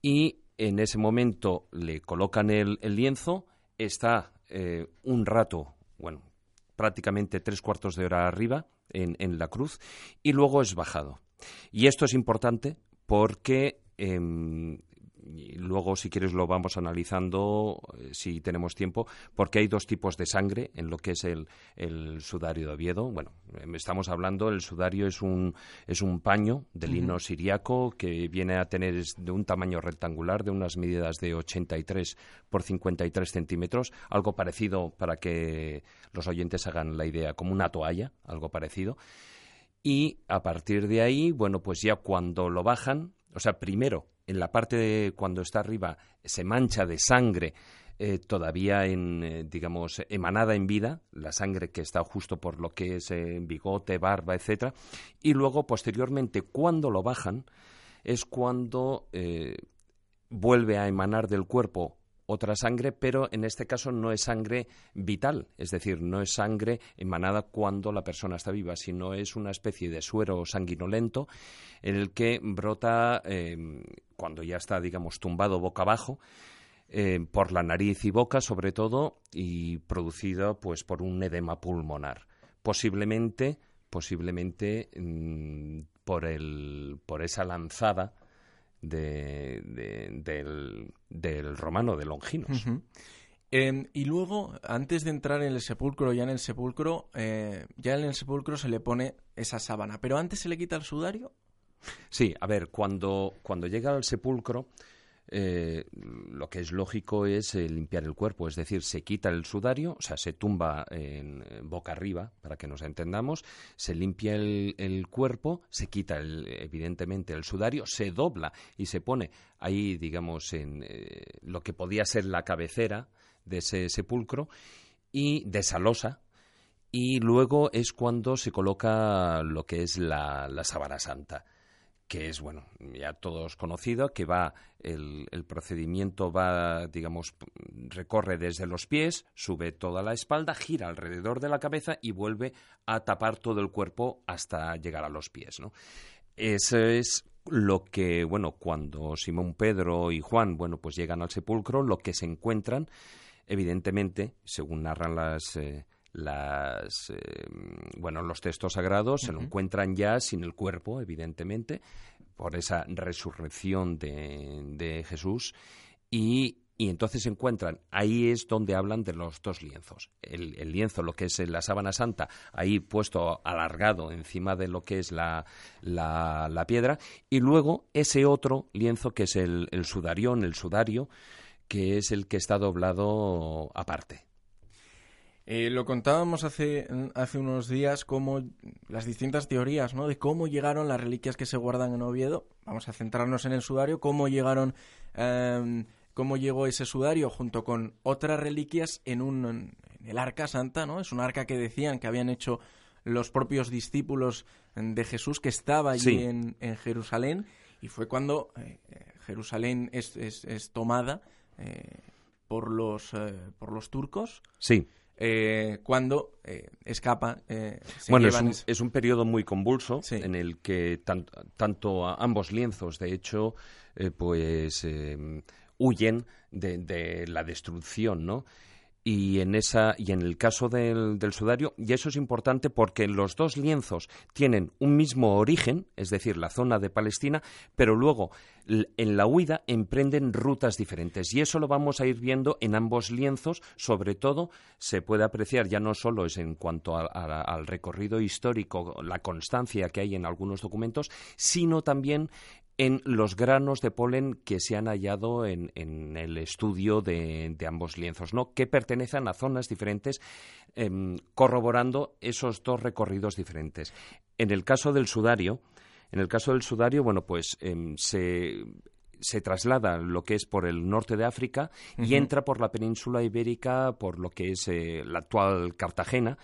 y en ese momento le colocan el lienzo, está eh, un rato, bueno, prácticamente tres cuartos de hora arriba en, en, la cruz y luego es bajado. Y esto es importante porque eh, y luego, si quieres, lo vamos analizando eh, si tenemos tiempo, porque hay dos tipos de sangre en lo que es el, el sudario de Oviedo. Bueno, em, estamos hablando, el sudario es un, es un paño de lino uh -huh. siriaco que viene a tener de un tamaño rectangular, de unas medidas de 83 por 53 centímetros, algo parecido para que los oyentes hagan la idea, como una toalla, algo parecido. Y a partir de ahí, bueno, pues ya cuando lo bajan, o sea, primero en la parte de cuando está arriba se mancha de sangre eh, todavía en, eh, digamos, emanada en vida, la sangre que está justo por lo que es eh, bigote, barba, etcétera, y luego posteriormente cuando lo bajan es cuando vuelve a emanar del cuerpo otra sangre, pero en este caso no es sangre vital, es decir, no es sangre emanada cuando la persona está viva, sino es una especie de suero sanguinolento en el que brota em, cuando ya está, digamos, tumbado boca abajo. Em, por la nariz y boca, sobre todo, y producido pues por un edema pulmonar. Posiblemente, posiblemente mm, por, el, por esa lanzada del, romano, de Longinos. Em, y luego, antes de entrar en el sepulcro, ya en el sepulcro, eh, ya en el sepulcro se le pone esa sábana. Pero antes se le quita el sudario. Sí, a ver, cuando, cuando llega al sepulcro, eh, lo que es lógico es eh, limpiar el cuerpo, es decir, se quita el sudario, o sea, se tumba en, boca arriba, para que nos entendamos, se limpia el, cuerpo, se quita evidentemente el sudario, se dobla y se pone ahí, digamos, en eh, lo que podía ser la cabecera de ese sepulcro y desalosa y luego es cuando se coloca lo que es la, la sábana santa que es, bueno, ya todos conocido, que va, el, el, procedimiento va, digamos, recorre desde los pies, sube toda la espalda, gira alrededor de la cabeza y vuelve a tapar todo el cuerpo hasta llegar a los pies, ¿no? Eso es lo que, bueno, cuando Simón Pedro y Juan, bueno, pues llegan al sepulcro, lo que se encuentran, evidentemente, según narran las... Eh, las eh, bueno los textos sagrados se lo encuentran ya sin el cuerpo evidentemente por esa resurrección de, Jesús y, entonces se encuentran, ahí es donde hablan de los dos lienzos. El, lienzo, lo que es la sábana santa, ahí puesto alargado encima de lo que es la, la, piedra, y luego ese otro lienzo que es el, el sudarión, el sudario, que es el que está doblado aparte. Eh, lo contábamos hace, hace unos días como las distintas teorías ¿no? de cómo llegaron las reliquias que se guardan en Oviedo. Vamos a centrarnos en el sudario, cómo llegaron, em, cómo llegó ese sudario junto con otras reliquias en, un, en el arca santa, ¿no? Es un arca que decían que habían hecho los propios discípulos de Jesús que estaba allí en, en, Jerusalén y fue cuando eh, Jerusalén es, es, es tomada eh, por los por los turcos. Sí. Eh, cuando eh, escapa. Eh, bueno, es un, es un, periodo muy convulso en el que tanto ambos lienzos, de hecho, pues huyen de, de, la destrucción, ¿no? Y en esa y en el caso del, del, sudario y eso es importante porque los dos lienzos tienen un mismo origen es decir la zona de Palestina pero luego en la huida emprenden rutas diferentes. Y eso lo vamos a ir viendo en ambos lienzos. Sobre todo se puede apreciar ya no solo es en cuanto al recorrido histórico la constancia que hay en algunos documentos sino también en los granos de polen que se han hallado en, el estudio de, ambos lienzos, ¿no? que pertenecen a zonas diferentes, em, corroborando esos dos recorridos diferentes. En el caso del sudario, en el caso del sudario, bueno, pues em, se, se traslada lo que es por el norte de África y entra por la península ibérica, por lo que es eh, la actual Cartagena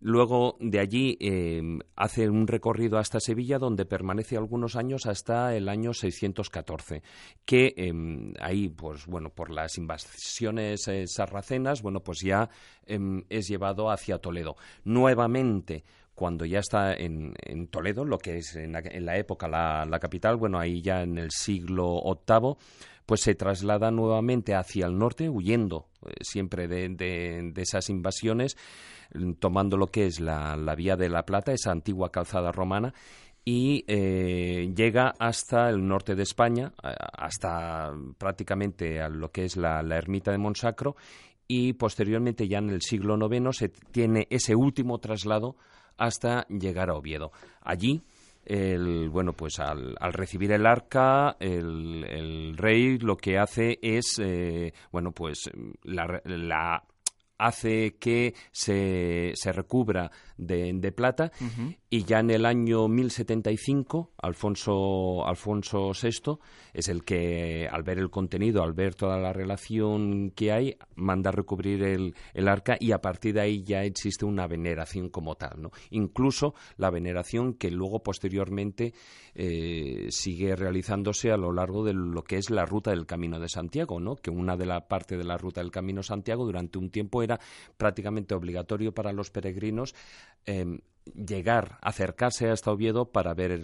Luego de allí eh, hace un recorrido hasta Sevilla donde permanece algunos años hasta el año 614, que em, ahí, pues bueno, por las invasiones eh, sarracenas, bueno, pues ya em, es llevado hacia Toledo. Nuevamente, cuando ya está en, Toledo, lo que es en la, época la, la, capital, bueno, ahí ya en el siglo VIII, pues se traslada nuevamente hacia el norte, huyendo eh, siempre de, de esas invasiones tomando lo que es la, Vía de la Plata, esa antigua calzada romana, y eh, llega hasta el norte de España, hasta prácticamente a lo que es la, ermita de Monsacro, y posteriormente ya en el siglo IX se tiene ese último traslado hasta llegar a Oviedo. Allí, el, bueno, pues al, recibir el arca, el, rey lo que hace es, eh, bueno, pues la hace que se, se recubra de, plata y ya en el año 1075 Alfonso, Alfonso VI es el que al ver el contenido, al ver toda la relación que hay, manda a recubrir el, el arca y a partir de ahí ya existe una veneración como tal, ¿no? Incluso la veneración que luego posteriormente eh, sigue realizándose a lo largo de lo que es la ruta del Camino de Santiago, ¿no? Que una de la parte de la ruta del Camino Santiago durante un tiempo era prácticamente obligatorio para los peregrinos em, llegar, acercarse hasta Oviedo para ver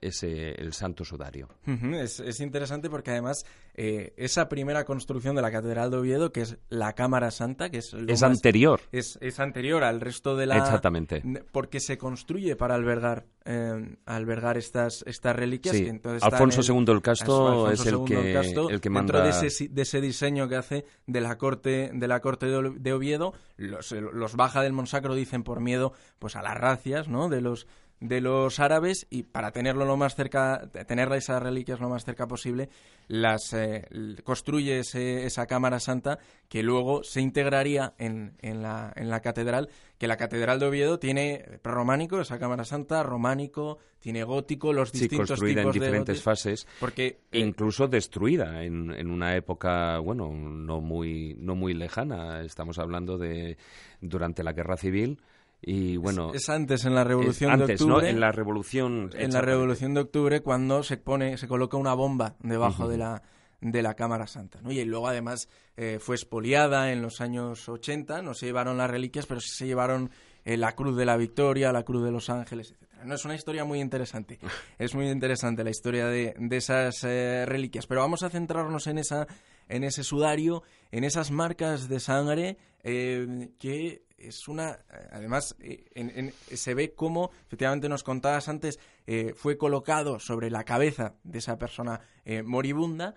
ese, el Santo Sudario. es, interesante porque además eh, esa primera construcción de la Catedral de Oviedo, que es la Cámara Santa, que es... es anterior. Es, anterior al resto de la... Exactamente. Porque se construye para albergar, eh, albergar estas, estas reliquias. Alfonso II el Casto es el que, el, que manda... Dentro de ese, de ese, diseño que hace de la corte de, la corte de Oviedo, los, los baja del Monsacro, dicen, por miedo pues a la raza ¿no? De los de los árabes y para tenerlo lo más cerca, tener esas reliquias lo más cerca posible, las eh, construye esa cámara santa que luego se integraría en, en, la, en la catedral, que la catedral de Oviedo tiene prerrománico, esa cámara santa, románico, tiene gótico, los distintos sí, construida en diferentes fases, porque incluso destruida en, en una época, bueno, no muy no muy lejana, estamos hablando de durante la Guerra Civil y bueno, es, antes en la Revolución de Octubre. En la Revolución. En la Revolución de Octubre cuando se pone, se coloca una bomba debajo de la de la Cámara Santa, ¿no? Y luego además eh, fue expoliada en los años 80, no se llevaron las reliquias, pero sí se llevaron eh, la Cruz de la Victoria, la Cruz de los Ángeles, etcétera. No es una historia muy interesante, *laughs* es muy interesante la historia de, de esas eh, reliquias, pero vamos a centrarnos en esa en ese sudario, en esas marcas de sangre que es una. Además, eh, se ve cómo, efectivamente, nos contabas antes, eh, fue colocado sobre la cabeza de esa persona eh, moribunda.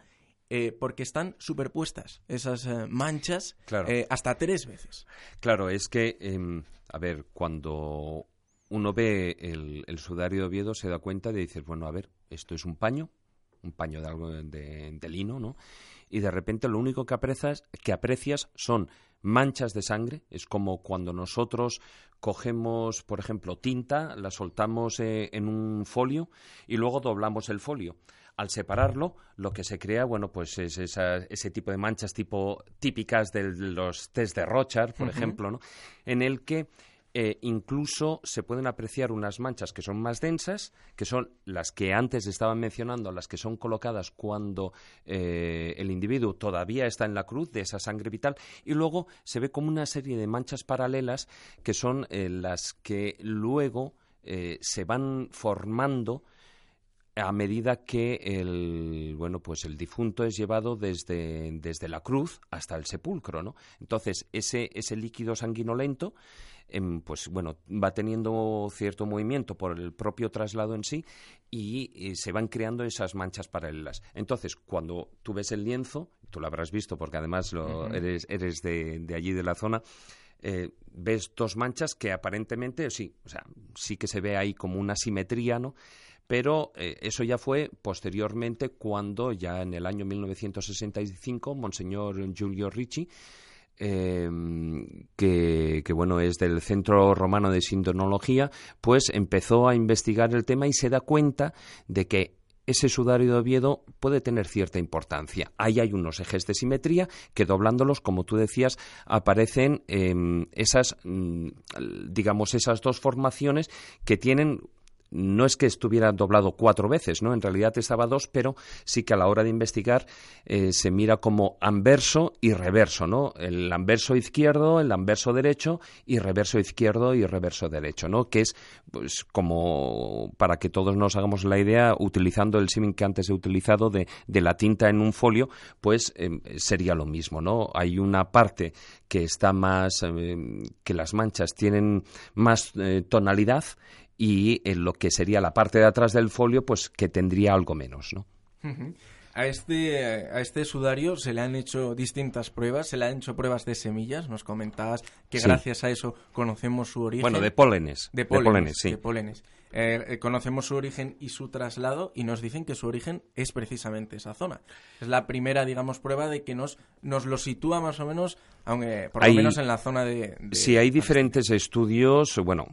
porque están superpuestas esas manchas hasta tres veces. Claro, es que, em, a ver, cuando uno ve el, sudario de Oviedo se da cuenta de decir, bueno, a ver, esto es un paño, un paño de algo de, de lino, ¿no? Y de repente lo único que aprecias, que aprecias son manchas de sangre. Es como cuando nosotros cogemos, por ejemplo, tinta, la soltamos eh, en un folio y luego doblamos el folio. Al separarlo, lo que se crea, bueno, pues es ese tipo de manchas tipo típicas de los test de Rochard, por ejemplo, ¿no? En el que eh, incluso se pueden apreciar unas manchas que son más densas, que son las que antes estaban mencionando, las que son colocadas cuando eh, el individuo todavía está en la cruz de esa sangre vital, y luego se ve como una serie de manchas paralelas que son eh, las que luego se van formando a medida que el bueno pues el difunto es llevado desde, desde la cruz hasta el sepulcro no entonces ese ese líquido sanguinolento pues bueno, va teniendo cierto movimiento por el propio traslado en sí y, se van creando esas manchas paralelas. Entonces, cuando tú ves el lienzo, tú lo habrás visto porque además lo, eres, eres de, allí de la zona, eh, ves dos manchas que aparentemente sí, o sea, sí que se ve ahí como una simetría, ¿no? Pero eh, eso ya fue posteriormente cuando ya en el año 1965 Monseñor Giulio Ricci Em, que, bueno es del Centro Romano de Sindonología, pues empezó a investigar el tema y se da cuenta de que ese sudario de Oviedo puede tener cierta importancia. Ahí hay unos ejes de simetría que doblándolos, como tú decías, aparecen em, esas, mm, digamos, esas dos formaciones que tienen no es que estuviera doblado cuatro veces, ¿no? En realidad estaba dos, pero sí que a la hora de investigar eh, se mira como anverso y reverso, ¿no? El anverso izquierdo, el anverso derecho y reverso izquierdo y reverso derecho, ¿no? Que es, pues, como para que todos nos hagamos la idea, utilizando el símil que antes he utilizado de, de, la tinta en un folio, pues em, sería lo mismo, ¿no? Hay una parte que está más, em, que las manchas tienen más eh, tonalidad y en lo que sería la parte de atrás del folio, pues que tendría algo menos, ¿no? A este, a este sudario se le han hecho distintas pruebas, se le han hecho pruebas de semillas, nos comentabas que gracias a eso conocemos su origen. Bueno, de pólenes. De pólenes, sí. De pólenes. Eh, conocemos su origen y su traslado y nos dicen que su origen es precisamente esa zona. Es la primera, digamos, prueba de que nos, nos lo sitúa más o menos, aunque por lo menos en la zona de... sí, hay diferentes estudios, bueno,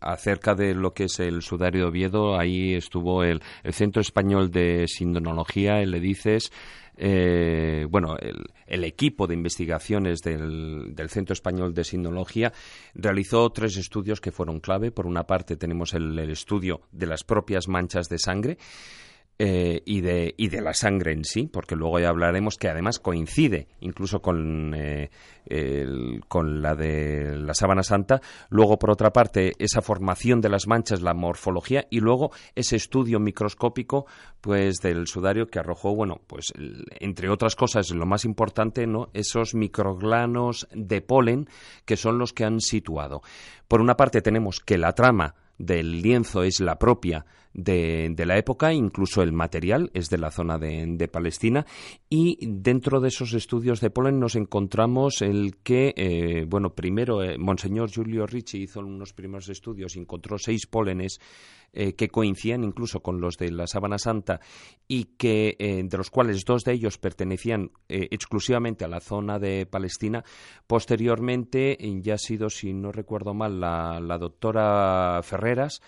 acerca de lo que es el sudario de Oviedo, ahí estuvo el, el Centro Español de Sindonología, el EDICES, eh, bueno, el, equipo de investigaciones del, Centro Español de Sinología realizó tres estudios que fueron clave. Por una parte tenemos el estudio de las propias manchas de sangre, eh, y, de, y de la sangre en sí, porque luego ya hablaremos que además coincide incluso con, eh, con la de la sábana santa. Luego, por otra parte, esa formación de las manchas, la morfología, y luego ese estudio microscópico pues del sudario que arrojó, bueno, pues entre otras cosas, lo más importante, ¿no? esos microglanos de polen que son los que han situado. Por una parte tenemos que la trama del lienzo es la propia de, la época, incluso el material es de la zona de, Palestina y dentro de esos estudios de polen nos encontramos el que, eh, bueno, primero eh, Monseñor Giulio Ricci hizo unos primeros estudios, encontró seis pólenes eh, que coincidían incluso con los de la Sábana Santa y que de los cuales dos de ellos pertenecían exclusivamente a la zona de Palestina. Posteriormente ya ha sido, si no recuerdo mal, la, la doctora Ferreras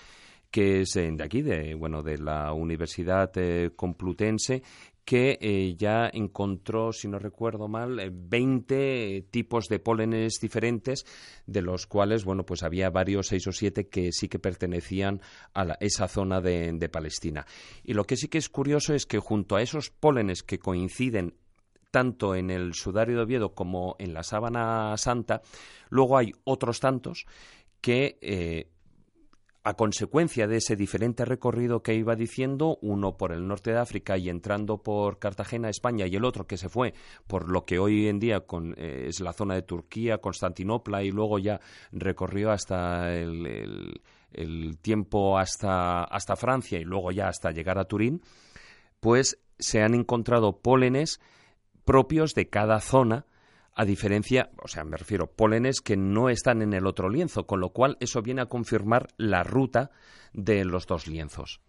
que es de aquí, de, bueno, de la Universidad eh, Complutense, que eh, ya encontró, si no recuerdo mal, 20 eh, tipos de pólenes diferentes, de los cuales, bueno, pues había varios, seis o siete, que sí que pertenecían a esa zona de, de Palestina. Y lo que sí que es curioso es que junto a esos pólenes que coinciden tanto en el sudario de Oviedo como en la sábana santa, luego hay otros tantos que a consecuencia de ese diferente recorrido que iba diciendo, uno por el norte de África y entrando por Cartagena, España, y el otro que se fue por lo que hoy en día eh, es la zona de Turquía, Constantinopla, y luego ya recorrió hasta el, tiempo hasta, hasta Francia y luego ya hasta llegar a Turín, pues se han encontrado pólenes propios de cada zona a diferencia, o sea, me refiero, pólenes que no están en el otro lienzo, con lo cual eso viene a confirmar la ruta de los dos lienzos.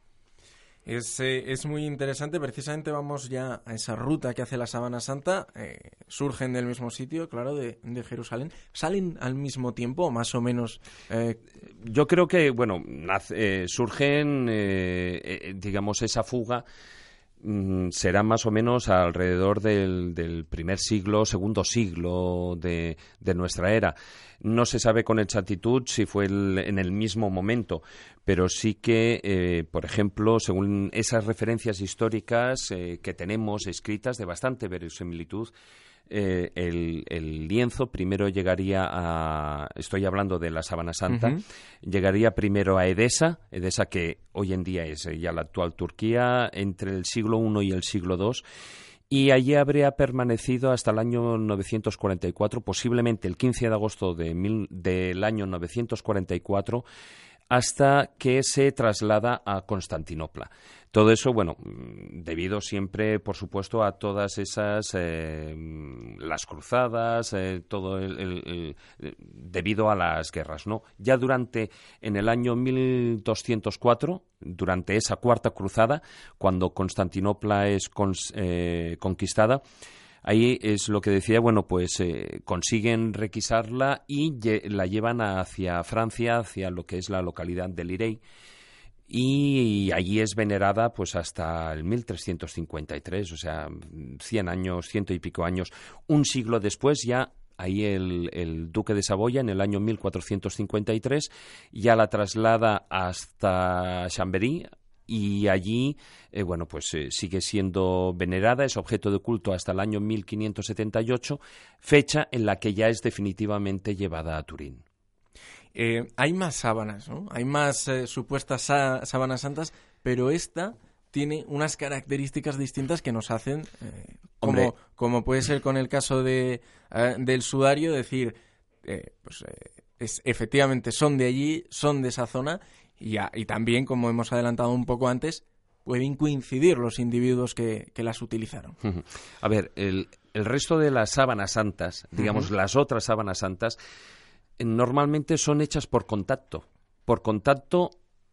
Es, eh, es, muy interesante, precisamente vamos ya a esa ruta que hace la Sábana Santa, eh, surgen del mismo sitio, claro, de, Jerusalén, salen al mismo tiempo, más o menos. Eh, Yo creo que, bueno, surgen, digamos, esa fuga será más o menos alrededor del, primer siglo, segundo siglo de, nuestra era. No se sabe con exactitud si fue en el mismo momento, pero sí que, eh, por ejemplo, según esas referencias históricas eh, que tenemos escritas de bastante verosimilitud, eh, el, lienzo primero llegaría a, estoy hablando de la Sábana Santa, llegaría primero a Edesa, Edesa que hoy en día es ya la actual Turquía, entre el siglo I y el siglo II, y allí habría permanecido hasta el año 944, posiblemente el 15 de agosto de del año 944, hasta que se traslada a Constantinopla. Todo eso, bueno, mm, debido siempre, por supuesto, a todas esas, eh, las cruzadas, eh, todo el, debido a las guerras, ¿no? Ya durante, en el año 1204, durante esa cuarta cruzada, cuando Constantinopla es eh, conquistada, Ahí es lo que decía, bueno, pues consiguen requisarla y la llevan hacia Francia, hacia lo que es la localidad de Lirey, y allí es venerada pues hasta el 1353, o sea, 100 años, ciento y pico años. Un siglo después ya ahí el, duque de Saboya en el año 1453 ya la traslada hasta Chambéry y allí eh, bueno pues eh, sigue siendo venerada es objeto de culto hasta el año 1578 fecha en la que ya es definitivamente llevada a Turín eh, hay más sábanas, ¿no? Hay más eh, supuestas sábanas santas, pero esta tiene unas características distintas que nos hacen, eh, como, como, puede ser con el caso de, del sudario, decir, pues es, efectivamente son de allí, son de esa zona, y, y, también, como hemos adelantado un poco antes, pueden coincidir los individuos que, que las utilizaron. A ver, el, el, resto de las sábanas santas, digamos, las otras sábanas santas, normalmente son hechas por contacto, por contacto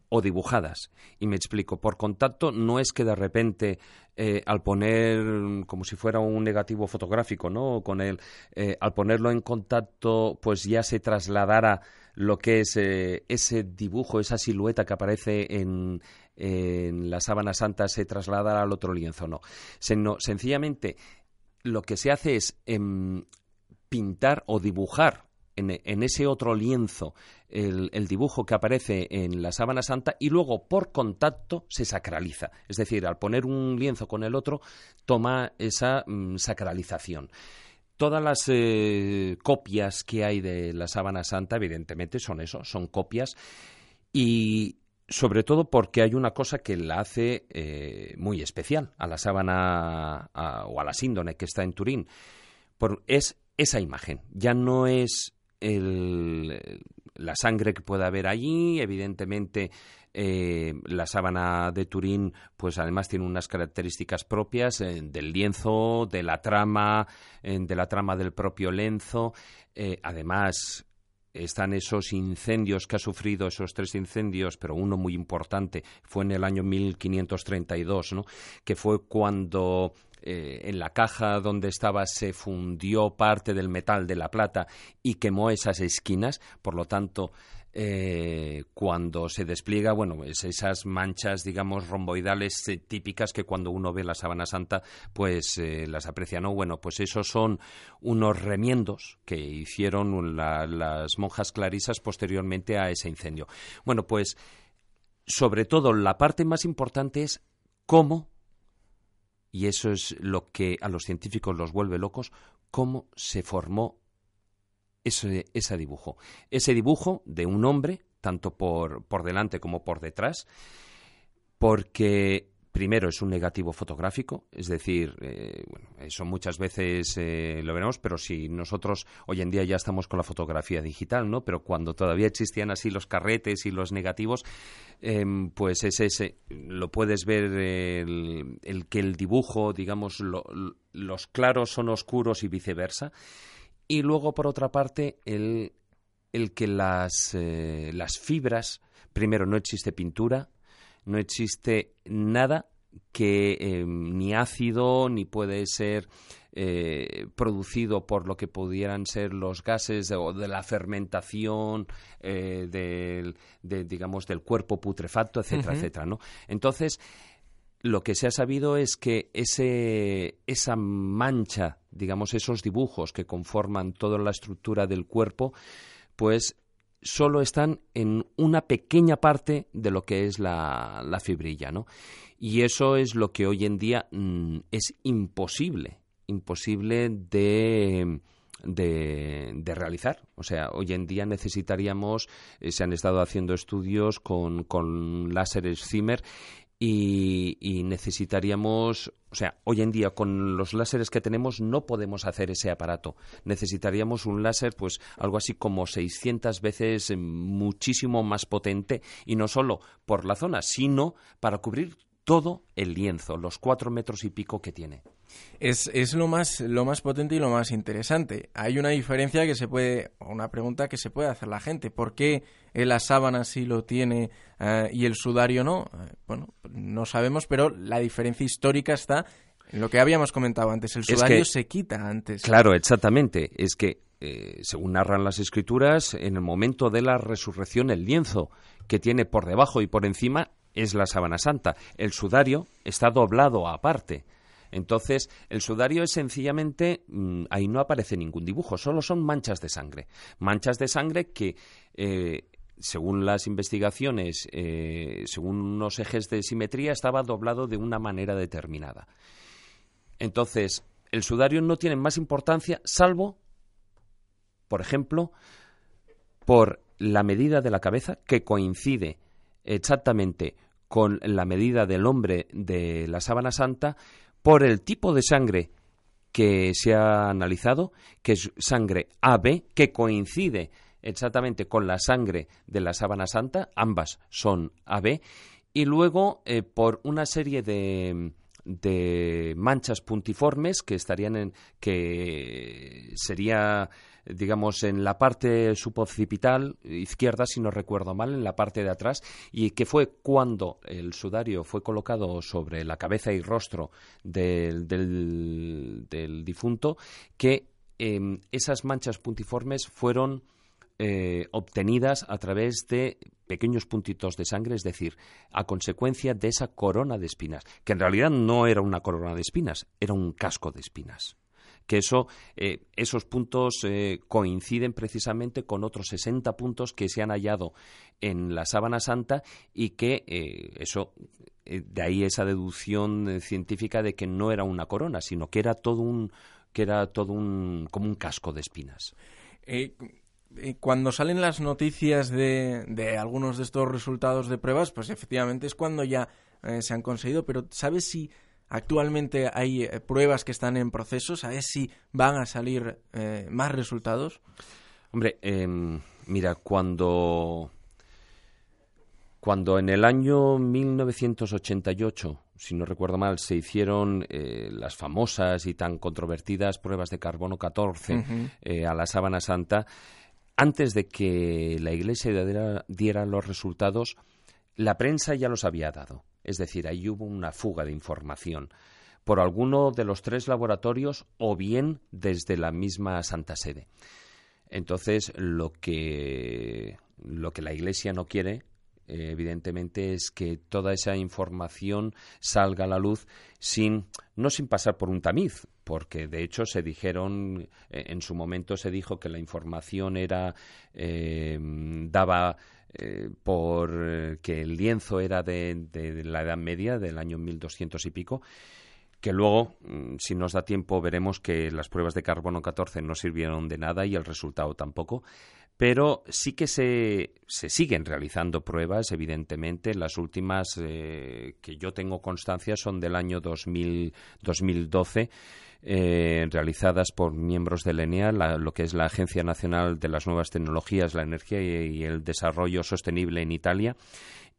o dibujadas. Y me explico, por contacto no es que de repente eh, al poner como si fuera un negativo fotográfico, ¿no? Con él, eh, al ponerlo en contacto, pues ya se trasladara lo que es eh, ese dibujo, esa silueta que aparece en, la sábana santa, se trasladara al otro lienzo, no. sencillamente lo que se hace es em, pintar o dibujar en, ese otro lienzo el, dibujo que aparece en la sábana santa y luego por contacto se sacraliza. Es decir, al poner un lienzo con el otro toma esa mm, sacralización. Todas las eh, copias que hay de la sábana santa, evidentemente, son eso, son copias y sobre todo porque hay una cosa que la hace eh, muy especial a la sábana o a la síndone que está en Turín. es esa imagen. Ya no es la sangre que pueda haber allí, evidentemente eh, la sábana de Turín, pues además tiene unas características propias eh, del lienzo, de la trama, eh, de la trama del propio lienzo. además, están esos incendios que ha sufrido, esos tres incendios, pero uno muy importante fue en el año 1532, ¿no? que fue cuando en la caja donde estaba se fundió parte del metal de la plata y quemó esas esquinas, por lo tanto, eh, cuando se despliega, bueno, es esas manchas, digamos, romboidales eh, típicas que cuando uno ve la sábana santa, pues las aprecia, ¿no? Bueno, pues esos son unos remiendos que hicieron las monjas clarisas posteriormente a ese incendio. Bueno, pues sobre todo la parte más importante es cómo y eso es lo que a los científicos los vuelve locos, cómo se formó ese, ese dibujo. Ese dibujo de un hombre, tanto por, por delante como por detrás, porque Primero es un negativo fotográfico, es decir, eh, bueno, eso muchas veces eh, lo veremos, pero si nosotros hoy en día ya estamos con la fotografía digital, ¿no? Pero cuando todavía existían así los carretes y los negativos, em, pues es ese, lo puedes ver el, que el dibujo, digamos, los claros son oscuros y viceversa. Y luego, por otra parte, el, el que las, eh, las fibras, primero no existe pintura, no existe nada que eh, ni ácido ni puede ser eh, producido por lo que pudieran ser los gases de, o de la fermentación eh, del, digamos del cuerpo putrefacto etcétera etcétera no entonces lo que se ha sabido es que ese, esa mancha, digamos, esos dibujos que conforman toda la estructura del cuerpo, pues solo están en una pequeña parte de lo que es la, fibrilla, ¿no? Y eso es lo que hoy en día mm, es imposible, imposible de, de, realizar. O sea, hoy en día necesitaríamos, eh, se han estado haciendo estudios con, con láseres Zimmer y, necesitaríamos, o sea, hoy en día con los láseres que tenemos no podemos hacer ese aparato. Necesitaríamos un láser, pues algo así como 600 veces muchísimo más potente y no solo por la zona, sino para cubrir todo el lienzo, los cuatro metros y pico que tiene. Es, es, lo, más, lo más potente y lo más interesante. Hay una diferencia que se puede, una pregunta que se puede hacer la gente. ¿Por qué la sábana sí lo tiene eh, y el sudario no? Eh, bueno, no sabemos, pero la diferencia histórica está en lo que habíamos comentado antes. El sudario se quita antes. Claro, exactamente. Es que, eh, según narran las escrituras, en el momento de la resurrección, el lienzo que tiene por debajo y por encima es la sábana santa. El sudario está doblado aparte. Entonces, el sudario es sencillamente, mm, ahí no aparece ningún dibujo, solo son manchas de sangre. Manchas de sangre que, eh, según las investigaciones, eh, según unos ejes de simetría, estaba doblado de una manera determinada. Entonces, el sudario no tiene más importancia, salvo, por ejemplo, por la medida de la cabeza, que coincide exactamente con la medida del hombre de la sábana santa, por el tipo de sangre que se ha analizado, que es sangre AB, que coincide exactamente con la sangre de la sábana santa, ambas son AB, y luego eh, por una serie de, de manchas puntiformes que estarían en que sería digamos en la parte suboccipital izquierda si no recuerdo mal en la parte de atrás y que fue cuando el sudario fue colocado sobre la cabeza y rostro del, del, difunto que em, esas manchas puntiformes fueron eh, obtenidas a través de pequeños puntitos de sangre, es decir, a consecuencia de esa corona de espinas, que en realidad no era una corona de espinas, era un casco de espinas que eso, eh, esos puntos eh, coinciden precisamente con otros 60 puntos que se han hallado en la sábana santa y que eso de ahí esa deducción científica de que no era una corona, sino que era todo un que era todo un como un casco de espinas. Cuando salen las noticias de, de, algunos de estos resultados de pruebas, pues efectivamente es cuando ya eh, se han conseguido, pero ¿sabes si actualmente hay eh, pruebas que están en proceso? ¿Sabes si van a salir eh, más resultados? Hombre, em, mira, cuando, cuando en el año 1988 si no recuerdo mal, se hicieron las famosas y tan controvertidas pruebas de carbono 14 a la sábana santa, antes de que la Iglesia diera, los resultados, la prensa ya los había dado. Es decir, ahí hubo una fuga de información por alguno de los tres laboratorios o bien desde la misma Santa Sede. Entonces, lo que, lo que la Iglesia no quiere eh, evidentemente es que toda esa información salga a la luz sin no sin pasar por un tamiz porque de hecho se dijeron eh, en su momento se dijo que la información era eh, daba por que el lienzo era de, de, la Edad Media del año 1200 y pico que luego, mm, si nos da tiempo, veremos que las pruebas de carbono 14 no sirvieron de nada y el resultado tampoco pero sí que se, se siguen realizando pruebas, evidentemente. Las últimas eh, que yo tengo constancia son del año 2000, 2012. Eh, realizadas por miembros del ENEA, lo que es la Agencia Nacional de las Nuevas Tecnologías, la Energía y, el Desarrollo Sostenible en Italia.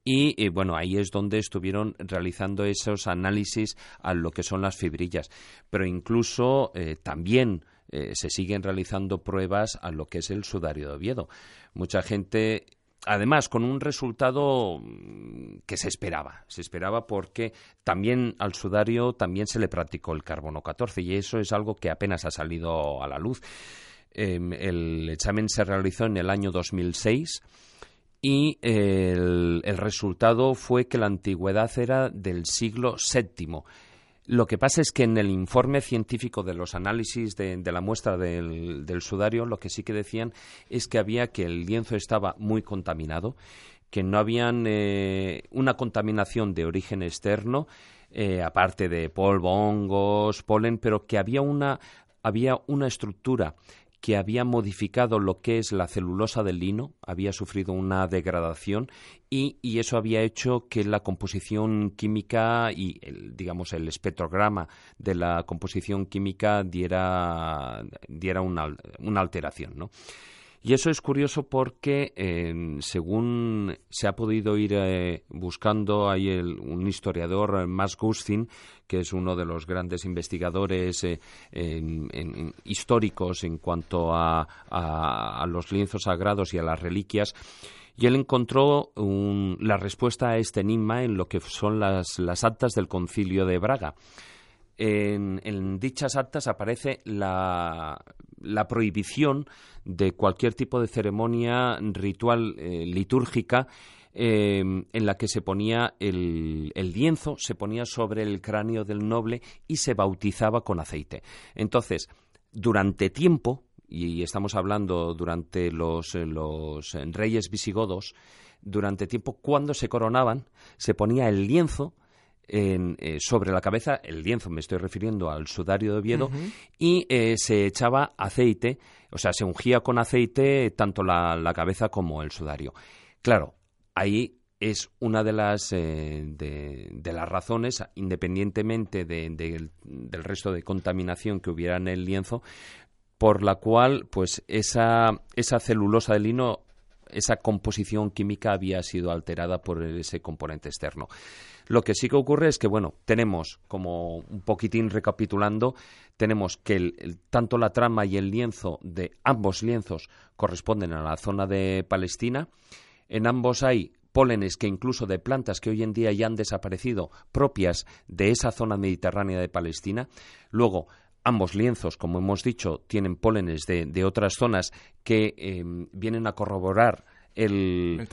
Y bueno, ahí es donde estuvieron realizando esos análisis a lo que son las fibrillas. Pero incluso eh, también eh, se siguen realizando pruebas a lo que es el sudario de Oviedo. Mucha gente además con un resultado mm, que se esperaba. Se esperaba porque también al sudario también se le practicó el carbono 14 y eso es algo que apenas ha salido a la luz. Em, el examen se realizó en el año 2006 y el, el resultado fue que la antigüedad era del siglo VII lo que pasa es que en el informe científico de los análisis de, la muestra del, sudario, lo que sí que decían es que había que el lienzo estaba muy contaminado, que no habían eh, una contaminación de origen externo, eh, aparte de polvo, hongos, polen, pero que había una había una estructura que había modificado lo que es la celulosa del lino, había sufrido una degradación y, eso había hecho que la composición química y, el, digamos, el espectrograma de la composición química diera, diera una, una alteración, ¿no? Y eso es curioso porque, según se ha podido ir eh, buscando, hay un historiador, Max Gustin, que es uno de los grandes investigadores eh, históricos en cuanto a, los lienzos sagrados y a las reliquias, y él encontró la respuesta a este enigma en lo que son las, las actas del concilio de Braga. En, dichas actas aparece la, prohibición de cualquier tipo de ceremonia ritual eh, litúrgica em, en la que se ponía el, lienzo, se ponía sobre el cráneo del noble y se bautizaba con aceite. Entonces, durante tiempo, y estamos hablando durante los, los reyes visigodos, durante tiempo, cuando se coronaban, se ponía el lienzo eh, sobre la cabeza, el lienzo, me estoy refiriendo al sudario de Oviedo, y eh, se echaba aceite, o sea, se ungía con aceite tanto la, cabeza como el sudario. Claro, ahí es una de las, eh, de, las razones, independientemente del resto de contaminación que hubiera en el lienzo, por la cual pues esa, esa celulosa de lino esa composición química había sido alterada por ese componente externo. Lo que sí que ocurre es que, bueno, tenemos, como un poquitín recapitulando, tenemos que tanto la trama y el lienzo de ambos lienzos corresponden a la zona de Palestina. En ambos hay pólenes que incluso de plantas que hoy en día ya han desaparecido, propias de esa zona mediterránea de Palestina. Luego, ambos lienzos, como hemos dicho, tienen pólenes de, otras zonas que em, vienen a corroborar el,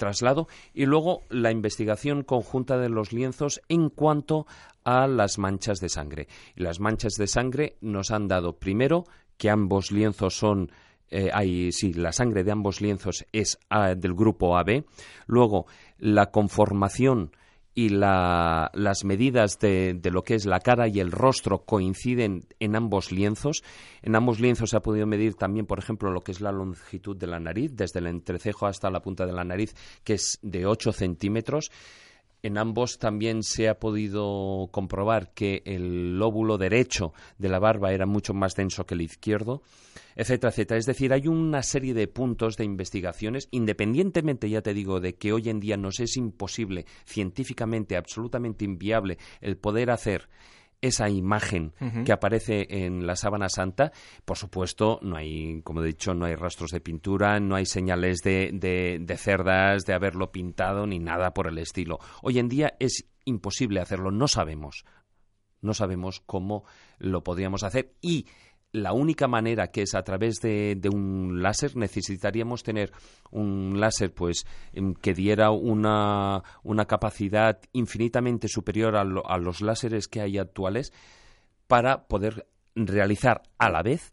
traslado? y luego la investigación conjunta de los lienzos en cuanto a las manchas de sangre. Y las manchas de sangre nos han dado primero que ambos lienzos son eh, hay, sí, la sangre de ambos lienzos es del grupo AB. Luego, la conformación y las medidas de, lo que es la cara y el rostro coinciden en ambos lienzos. En ambos lienzos se ha podido medir también, por ejemplo, lo que es la longitud de la nariz, desde el entrecejo hasta la punta de la nariz, que es de 8 centímetros. En ambos también se ha podido comprobar que el lóbulo derecho de la barba era mucho más denso que el izquierdo, etcétera, etcétera. Es decir, hay una serie de puntos de investigaciones, independientemente, ya te digo, de que hoy en día nos es imposible, científicamente, absolutamente inviable, el poder hacer esa imagen que aparece en la sábana santa, por supuesto, no hay, como he dicho, no hay rastros de pintura, no hay señales de, de, cerdas, de haberlo pintado, ni nada por el estilo. Hoy en día es imposible hacerlo, no sabemos. No sabemos cómo lo podríamos hacer y la única manera que es a través de, un láser necesitaríamos tener un láser pues que diera una, una capacidad infinitamente superior a, a, los láseres que hay actuales para poder realizar a la vez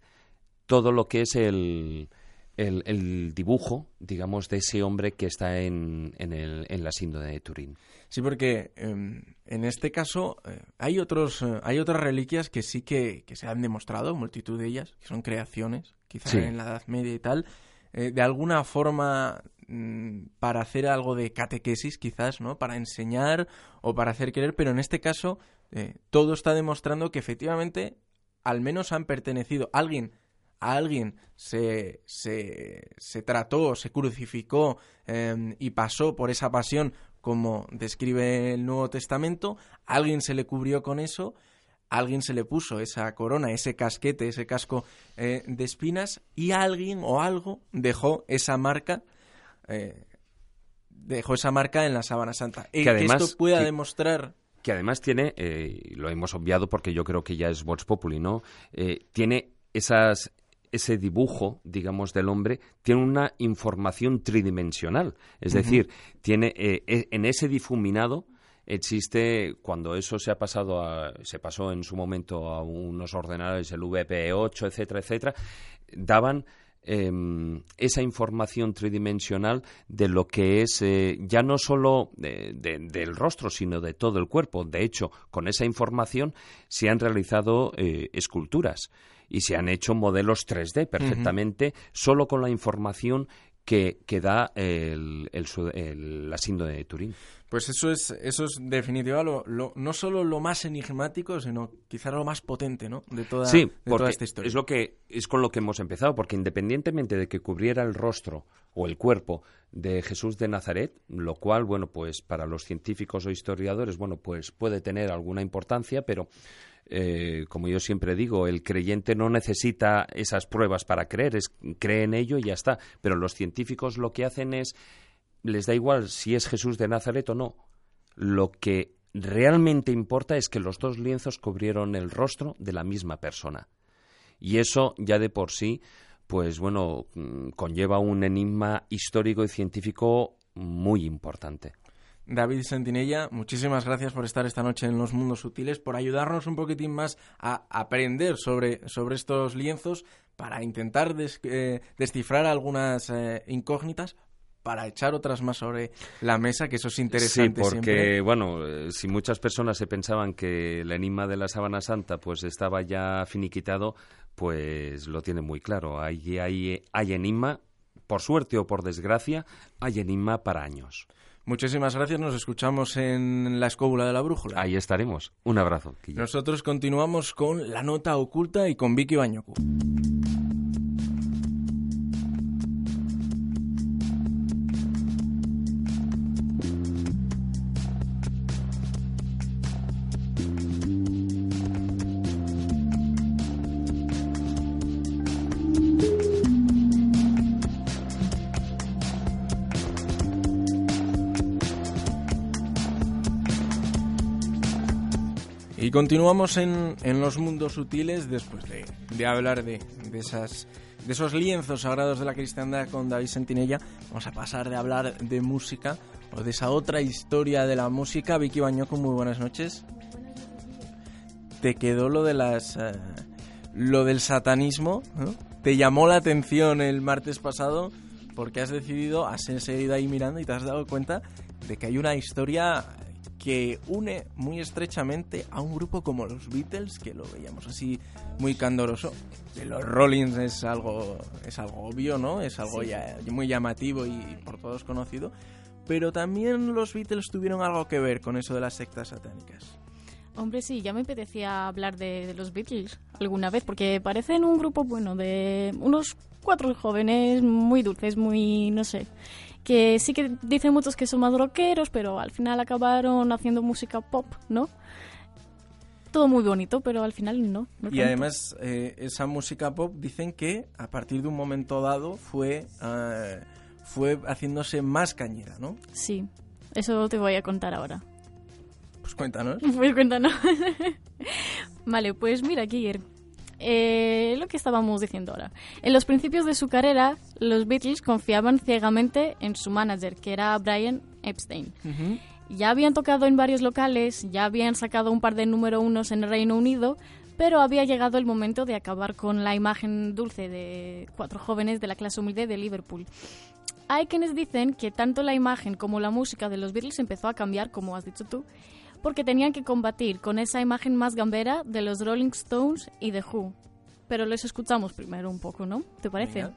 todo lo que es el, el, dibujo, digamos, de ese hombre que está en, en, el, en la síndrome de Turín. Sí, porque em, en este caso eh, hay otros eh, hay otras reliquias que sí que, se han demostrado, multitud de ellas, que son creaciones, quizás en la Edad Media y tal, eh, de alguna forma mm, para hacer algo de catequesis, quizás, ¿no? Para enseñar o para hacer creer, pero en este caso todo está demostrando que efectivamente al menos han pertenecido alguien a alguien se, se, se trató, se crucificó em, y pasó por esa pasión como describe el Nuevo Testamento, alguien se le cubrió con eso, alguien se le puso esa corona, ese casquete, ese casco eh, de espinas y alguien o algo dejó esa marca. Eh, dejó esa marca en la sábana santa. Que, además, esto pueda demostrar que además tiene, eh, lo hemos obviado porque yo creo que ya es Vox Populi, ¿no? tiene esas ese dibujo, digamos, del hombre tiene una información tridimensional. Es decir, tiene eh, e, en ese difuminado existe cuando eso se ha pasado a, se pasó en su momento a unos ordenadores el VP8 etcétera etcétera daban em, esa información tridimensional de lo que es eh, ya no solo del rostro, sino de todo el cuerpo. De hecho, con esa información se han realizado eh, esculturas y se han hecho modelos 3D perfectamente solo con la información que, que da el, el, la síndrome de Turín. Pues eso es, eso es definitiva lo, no solo lo más enigmático, sino quizá lo más potente, ¿no? De toda, sí, toda esta historia. Es lo que es con lo que hemos empezado, porque independientemente de que cubriera el rostro o el cuerpo de Jesús de Nazaret, lo cual, bueno, pues para los científicos o historiadores, bueno, pues puede tener alguna importancia, pero eh, como yo siempre digo, el creyente no necesita esas pruebas para creer, es, cree en ello y ya está. Pero los científicos lo que hacen es, les da igual si es Jesús de Nazaret o no. Lo que realmente importa es que los dos lienzos cubrieron el rostro de la misma persona. Y eso ya de por sí, pues bueno, mm, conlleva un enigma histórico y científico muy importante. David Sentinella, muchísimas gracias por estar esta noche en Los Mundos Sutiles, por ayudarnos un poquitín más a aprender sobre, sobre estos lienzos, para intentar eh, descifrar algunas eh, incógnitas, para echar otras más sobre la mesa, que eso es interesante. Sí, porque, bueno, eh, si muchas personas se pensaban que el enigma de la sábana santa pues estaba ya finiquitado, pues lo tiene muy claro. Hay, hay, hay enigma, por suerte o por desgracia, hay enigma para años. Muchísimas gracias, nos escuchamos en la escóbula de la brújula. Ahí estaremos. Un abrazo. Nosotros continuamos con la nota oculta y con Vicky Bañocu. Y continuamos en, en los mundos sutiles después de, de hablar de, de, esas, de esos lienzos sagrados de la cristiandad con David Sentinella. Vamos a pasar de hablar de música o de esa otra historia de la música. Vicky Bañoco, muy buenas noches. Te quedó lo de las... eh, lo del satanismo. Te llamó la atención el martes pasado porque has decidido, has seguido ahí mirando y te has dado cuenta de que hay una historia que une muy estrechamente a un grupo como los Beatles, que lo veíamos así muy candoroso. De los Rollins es algo, es algo obvio, ¿no? Es algo ya muy llamativo y por todos conocido. Pero también los Beatles tuvieron algo que ver con eso de las sectas satánicas. Hombre, sí, ya me apetecía hablar de, de los Beatles alguna vez, porque parecen un grupo, bueno, de unos cuatro jóvenes muy dulces, muy, no sé, que sí que dicen muchos que son más rockeros, pero al final acabaron haciendo música pop, ¿no? Todo muy bonito, pero al final no. no Y además, eh, esa música pop dicen que a partir de un momento dado fue, eh, fue haciéndose más cañera, ¿no? Sí, eso te voy a contar ahora. Pues cuéntanos. *laughs* Pues cuéntanos. *laughs* vale, pues mira, Kier. Eh, lo que estábamos diciendo ahora. En los principios de su carrera, los Beatles confiaban ciegamente en su manager, que era Brian Epstein. Ya habían tocado en varios locales, ya habían sacado un par de número unos en el Reino Unido, pero había llegado el momento de acabar con la imagen dulce de cuatro jóvenes de la clase humilde de Liverpool. Hay quienes dicen que tanto la imagen como la música de los Beatles empezó a cambiar, como has dicho tú, porque tenían que combatir con esa imagen más gambera de los Rolling Stones y The Who. Pero les escuchamos primero un poco, ¿no? ¿Te parece?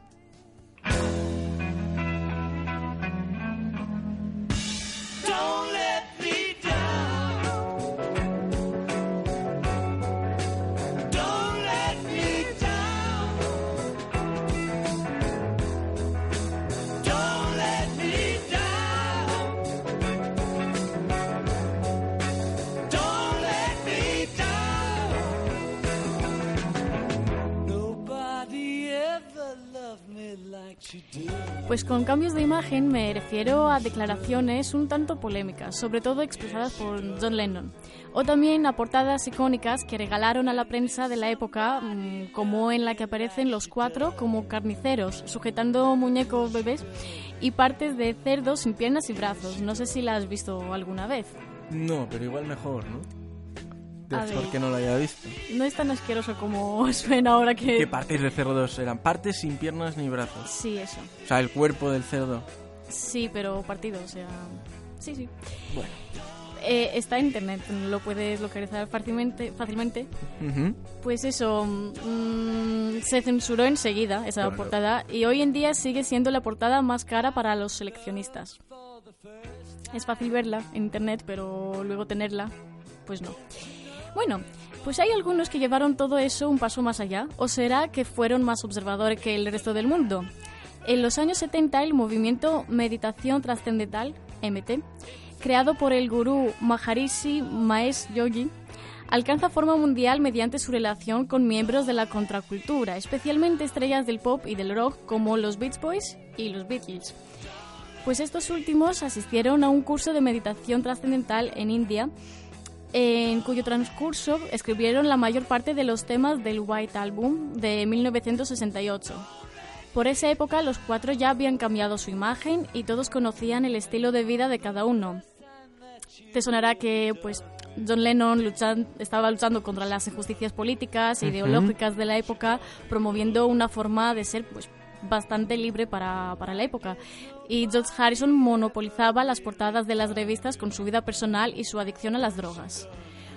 Pues con cambios de imagen me refiero a declaraciones un tanto polémicas, sobre todo expresadas por John Lennon, o también a portadas icónicas que regalaron a la prensa de la época, mm, como en la que aparecen los cuatro como carniceros, sujetando muñecos bebés y partes de cerdos sin piernas y brazos. No sé si la has visto alguna vez. No, pero igual mejor, ¿no? Ver. que no lo haya visto. No es tan asqueroso como *laughs* suena ahora que... ¿Qué partes de cerdos eran? Partes sin piernas ni brazos. Sí, eso. O sea, el cuerpo del cerdo. Sí, pero partido, o sea... Sí, sí. Bueno. Eh, está en internet, lo puedes localizar fácilmente. fácilmente. Ujú. Pues eso, mm, se censuró enseguida esa Claro. portada y hoy en día sigue siendo la portada más cara para los seleccionistas. Es fácil verla en internet, pero luego tenerla, pues no. Bueno, pues hay algunos que llevaron todo eso un paso más allá, o será que fueron más observadores que el resto del mundo. En los años 70 el movimiento Meditación Trascendental, MT, creado por el gurú Maharishi Mahesh Yogi, alcanza forma mundial mediante su relación con miembros de la contracultura, especialmente estrellas del pop y del rock como los Beach Boys y los Beatles. Pues estos últimos asistieron a un curso de meditación trascendental en India, en cuyo transcurso escribieron la mayor parte de los temas del White Album de 1968. Por esa época los cuatro ya habían cambiado su imagen y todos conocían el estilo de vida de cada uno. Te sonará que pues John Lennon luchan- estaba luchando contra las injusticias políticas e ideológicas de la época, promoviendo una forma de ser pues bastante libre para, para la época. Y George Harrison monopolizaba las portadas de las revistas con su vida personal y su adicción a las drogas.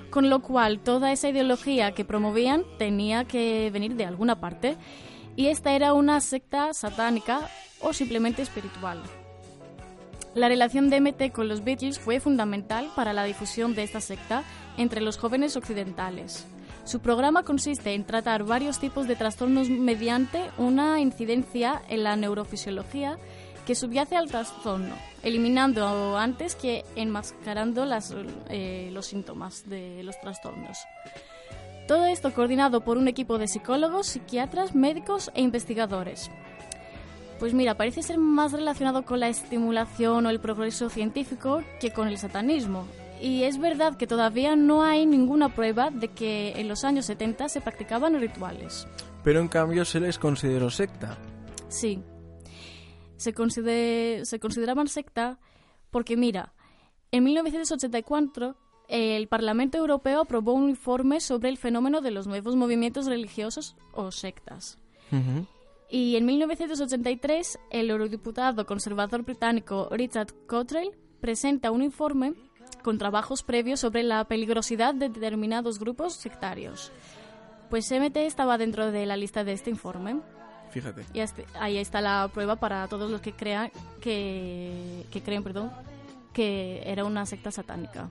Con lo cual, toda esa ideología que promovían tenía que venir de alguna parte. Y esta era una secta satánica o simplemente espiritual. La relación de MT con los Beatles fue fundamental para la difusión de esta secta entre los jóvenes occidentales. Su programa consiste en tratar varios tipos de trastornos mediante una incidencia en la neurofisiología que subyace al trastorno, eliminando antes que enmascarando las, eh, los síntomas de los trastornos. Todo esto coordinado por un equipo de psicólogos, psiquiatras, médicos e investigadores. Pues mira, parece ser más relacionado con la estimulación o el progreso científico que con el satanismo. Y es verdad que todavía no hay ninguna prueba de que en los años 70 se practicaban rituales. Pero en cambio se les consideró secta. Sí. Se, consider- se consideraban secta porque, mira, en 1984 el Parlamento Europeo aprobó un informe sobre el fenómeno de los nuevos movimientos religiosos o sectas. Y en 1983 el eurodiputado conservador británico Richard Cottrell presenta un informe con trabajos previos sobre la peligrosidad de determinados grupos sectarios. Pues MT estaba dentro de la lista de este informe. Fíjate. Y ahí está la prueba para todos los que crean que, que creen, perdón, que era una secta satánica.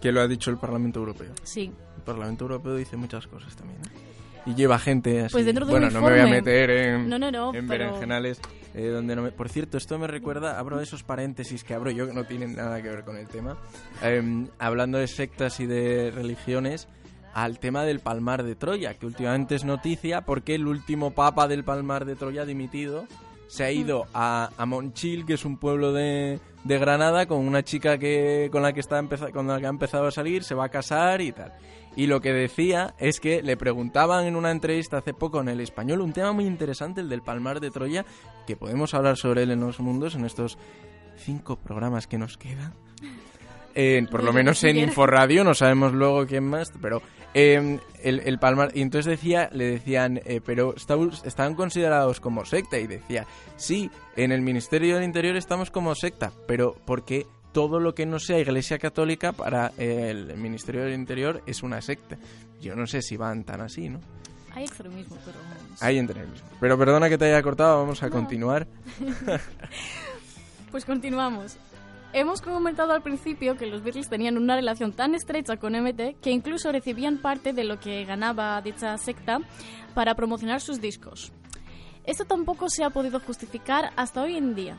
Que lo ha dicho el Parlamento Europeo. Sí. El Parlamento Europeo dice muchas cosas también. ¿eh? Y lleva gente así. Pues dentro de bueno, un no me voy a meter en, No, no, no, en pero- berenjenales. eh, donde no me... Por cierto, esto me recuerda, abro esos paréntesis que abro yo que no tienen nada que ver con el tema. Em, hablando de sectas y de religiones, al tema del Palmar de Troya, que últimamente es noticia porque el último papa del Palmar de Troya dimitido se ha ido a, a Monchil, que es un pueblo de, de Granada, con una chica que con la que está con la que ha empezado a salir, se va a casar y tal. Y lo que decía es que le preguntaban en una entrevista hace poco en el español un tema muy interesante, el del Palmar de Troya, que podemos hablar sobre él en los mundos en estos cinco programas que nos quedan. Eh, por lo menos en. Inforradio, no sabemos luego quién más, pero eh, el, el Palmar, y entonces decía, le decían, eh, pero están considerados como secta, y decía, sí, en el Ministerio del Interior estamos como secta, pero porque todo lo que no sea Iglesia Católica para eh, el Ministerio del Interior es una secta. Yo no sé si van tan así, ¿no? Hay extremismo, pero... Hay extremismo. Pero perdona que te haya cortado, vamos a No. continuar. *laughs* Pues continuamos. Hemos comentado al principio que los Beatles tenían una relación tan estrecha con MT que incluso recibían parte de lo que ganaba dicha secta para promocionar sus discos. Esto tampoco se ha podido justificar hasta hoy en día,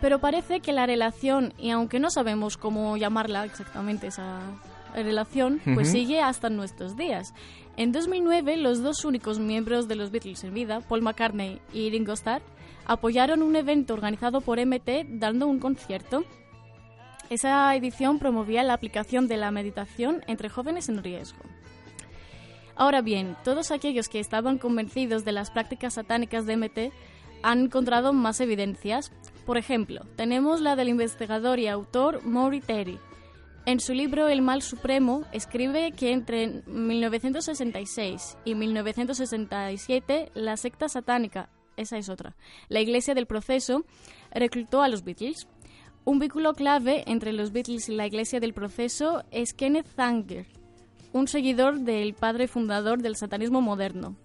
pero parece que la relación, y aunque no sabemos cómo llamarla exactamente esa relación, pues Ujú. sigue hasta nuestros días. En 2009, los dos únicos miembros de los Beatles en vida, Paul McCartney y Ringo Starr, apoyaron un evento organizado por MT dando un concierto. Esa edición promovía la aplicación de la meditación entre jóvenes en riesgo. Ahora bien, todos aquellos que estaban convencidos de las prácticas satánicas de MT han encontrado más evidencias. Por ejemplo, tenemos la del investigador y autor Maury Terry. En su libro El Mal Supremo escribe que entre 1966 y 1967 la secta satánica, esa es otra, la Iglesia del Proceso, reclutó a los Beatles. Un vínculo clave entre los Beatles y la Iglesia del Proceso es Kenneth Zanger, un seguidor del padre fundador del satanismo moderno.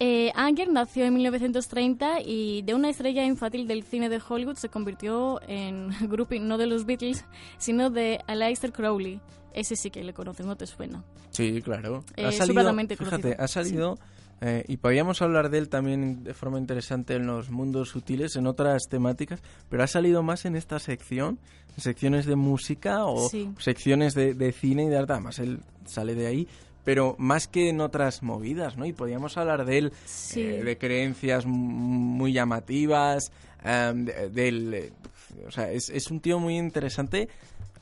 Eh, Anger nació en 1930 y de una estrella infantil del cine de Hollywood se convirtió en *laughs* groupie no de los Beatles, sino de Aleister Crowley. Ese sí que le conoces, no te suena. Sí, claro. Eh, ha salido, fíjate, ha salido, eh, y podríamos hablar de él también de forma interesante en los mundos sutiles, en otras temáticas, pero ha salido más en esta sección, en secciones de música o Sí. secciones de, de cine y de arte, además él sale de ahí, pero más que en otras movidas, ¿no? Y podríamos hablar de él, Sí. eh, de creencias muy llamativas, de- del... eh, o sea, es, es un tío muy interesante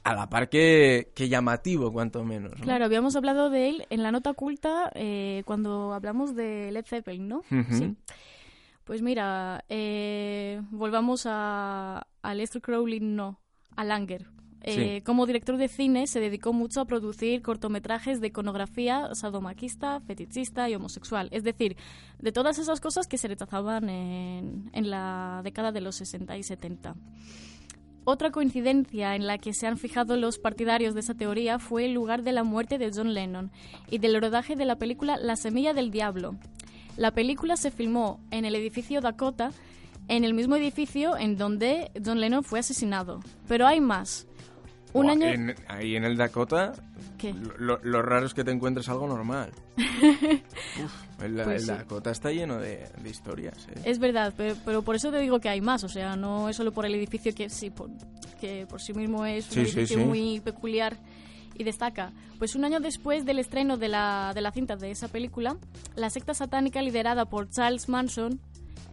a la par que, que llamativo, cuanto menos. ¿no? Claro, habíamos hablado de él en la nota oculta eh, cuando hablamos de Led Zeppelin, ¿no? Sí. Pues mira, eh, volvamos a, a Lester Crowley, no, a Langer. Eh, Sí. Como director de cine se dedicó mucho a producir cortometrajes de iconografía sadomaquista, fetichista y homosexual. Es decir, de todas esas cosas que se rechazaban en, en la década de los 60 y 70. Otra coincidencia en la que se han fijado los partidarios de esa teoría fue el lugar de la muerte de John Lennon y del rodaje de la película La Semilla del Diablo. La película se filmó en el edificio Dakota, en el mismo edificio en donde John Lennon fue asesinado. Pero hay más. Un año... en- ahí en el Dakota, ¿Qué? lo, lo raro es que te encuentres algo normal. *laughs* Uf, el, Pues el sí. Dakota está lleno de, de historias. ¿eh? Es verdad, pero, pero por eso te digo que hay más, o sea, no es solo por el edificio que sí, por, que por sí mismo es un Sí, sí, edificio sí. muy peculiar y destaca. Pues un año después del estreno de la, de la cinta de esa película, la secta satánica liderada por Charles Manson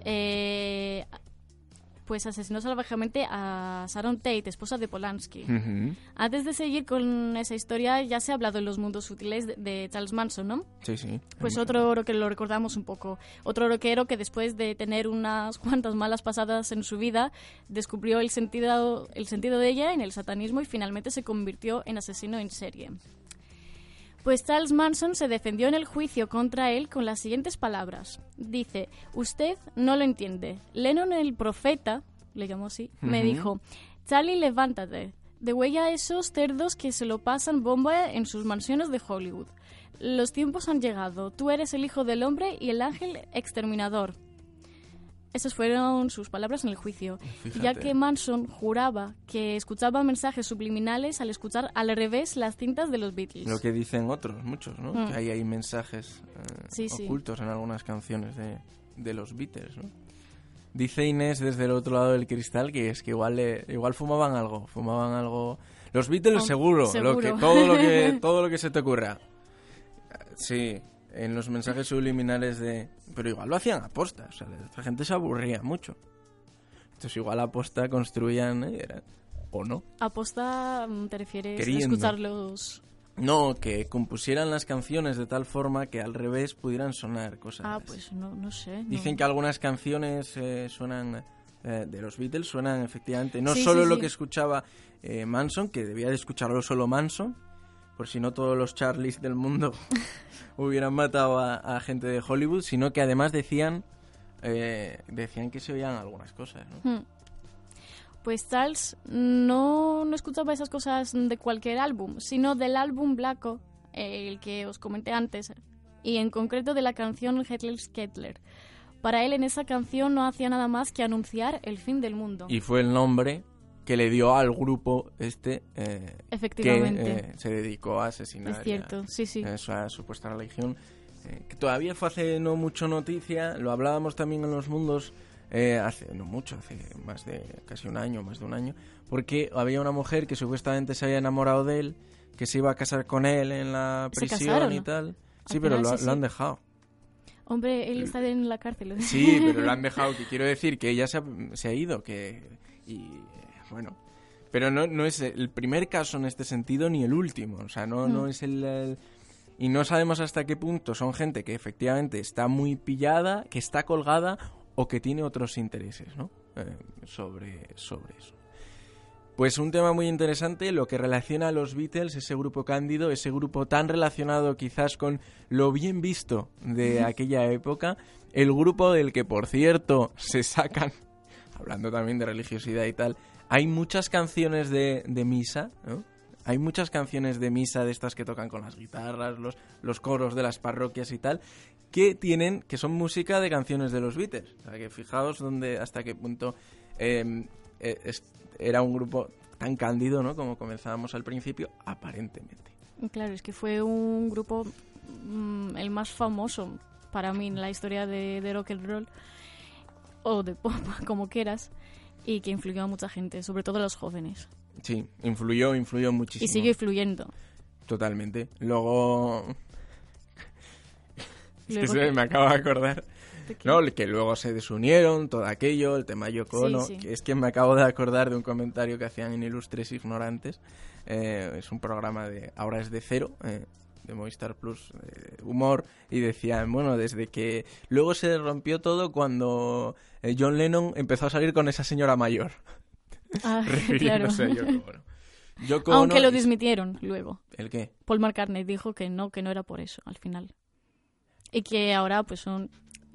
eh, pues asesinó salvajemente a Sharon Tate, esposa de Polanski. Antes de seguir con esa historia, ya se ha hablado en los mundos sutiles de, de Charles Manson, ¿no? Sí, sí. Pues otro oro que lo recordamos un poco. Otro rockero que después de tener unas *laughs* cuantas malas pasadas en su vida, descubrió el sentido, el sentido de ella en el satanismo y finalmente se convirtió en asesino en serie. Pues Charles Manson se defendió en el juicio contra él con las siguientes palabras. Dice, usted no lo entiende. Lennon el profeta, le llamó así, me dijo, Charlie, levántate. De huella a esos cerdos que se lo pasan bomba en sus mansiones de Hollywood. Los tiempos han llegado. Tú eres el hijo del hombre y el ángel exterminador. Esas fueron sus palabras en el juicio, Fíjate. ya que Manson juraba que escuchaba mensajes subliminales al escuchar al revés las cintas de los Beatles. Lo que dicen otros, muchos, ¿no? Mm. Que hay, hay mensajes eh, Sí, sí. ocultos en algunas canciones de, de los Beatles, ¿no? Dice Inés desde el otro lado del cristal que es que igual le- igual fumaban algo, fumaban algo. Los Beatles Oh, seguro, Lo seguro. que, todo lo que *laughs* todo lo que se te ocurra. Sí, en los mensajes subliminales de, pero igual lo hacían aposta, o sea, esta gente se aburría mucho. Entonces igual aposta construían ¿eh? Era- o no. Aposta, mm, ¿te refieres a Queriendo. escuchar los...? No, que compusieran las canciones de tal forma que al revés pudieran sonar cosas. Ah, pues no, no sé. no. Dicen que algunas canciones eh, suenan eh, de los Beatles suenan efectivamente no Sí, solo sí, lo sí. que escuchaba eh, Manson, que debía de escucharlo solo Manson, por si no todos los Charlies del mundo *laughs* hubieran matado a, a gente de Hollywood, sino que además decían eh, decían que se oían algunas cosas. ¿no? Hmm. Pues Charles no, no escuchaba esas cosas de cualquier álbum, sino del álbum Blacko, eh, el que os comenté antes, y en concreto de la canción Hitler's Kettler. Para él en esa canción no hacía nada más que anunciar el fin del mundo. Y fue el nombre que le dio al grupo este eh, que Efectivamente. eh, se dedicó a asesinar. es a- cierto, sí, sí. esa supuesta religión, eh, que todavía fue hace no mucho noticia, lo hablábamos también en los mundos eh, hace no mucho, hace más de casi un año, más de un año, porque había una mujer que supuestamente se había enamorado de él, que se iba a casar con él en la ¿Se prisión casaron? y tal. Sí, pero lo, sí, lo han dejado. Hombre, él está en la cárcel. Sí, pero lo han *laughs* dejado, que quiero decir que ella se ha, se ha ido, que... Y bueno... Pero no, no es el primer caso en este sentido ni el último, o sea, no, no Mm. es el, el- Y no sabemos hasta qué punto son gente que efectivamente está muy pillada, que está colgada o que tiene otros intereses, ¿no? Eh, sobre, sobre eso. Pues un tema muy interesante, lo que relaciona a los Beatles, ese grupo cándido, ese grupo tan relacionado quizás con lo bien visto de aquella época, el grupo del que, por cierto, se sacan, *laughs* hablando también de religiosidad y tal, hay muchas canciones de, misa, ¿no? Hay muchas canciones de misa de estas que tocan con las guitarras, los, los coros de las parroquias y tal, que tienen, que son música de canciones de los Beatles. O sea, que fijaos dónde, hasta qué punto eh, eh, era un grupo tan cándido, ¿no? Como comenzábamos al principio, aparentemente. Claro, es que fue un grupo mm, el más famoso para mí en la historia de, de rock and roll o de pop, *laughs* como quieras, y que influyó a mucha gente, sobre todo a los jóvenes. Sí, influyó, influyó muchísimo. Y sigue influyendo. Totalmente. Luego... *laughs* Es que se me acaba de acordar. No, que luego se desunieron, todo aquello, el tema Yoko Ono, Sí, sí. que Es que me acabo de acordar de un comentario que hacían en Ilustres Ignorantes. Eh, es un programa de... Ahora es de cero, eh, de Movistar Plus, eh, humor, y decían, bueno, desde que... Luego se rompió todo cuando eh, John Lennon empezó a salir con esa señora mayor. *laughs* Ah, *laughs* claro. Aunque lo desmitieron luego. ¿El qué? Paul McCartney dijo que no, que no era por eso al final. Y que ahora pues son...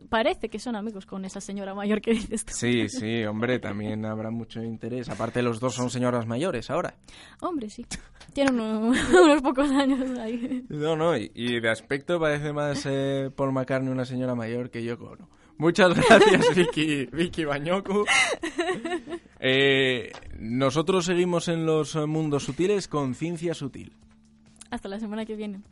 Parece que son amigos con esa señora mayor que dices tú. Sí, *laughs* sí, hombre, también habrá mucho interés. Aparte, los dos son señoras mayores ahora. Hombre, sí. Tienen unos, *laughs* unos pocos años ahí. No, no, y, y de aspecto parece más eh, Paul McCartney una señora mayor que Yoko Ono. Muchas *laughs* gracias, Vicky, Vicky Bañoku. Eh, nosotros seguimos en los mundos sutiles con Ciencia Sutil. Hasta la semana que viene.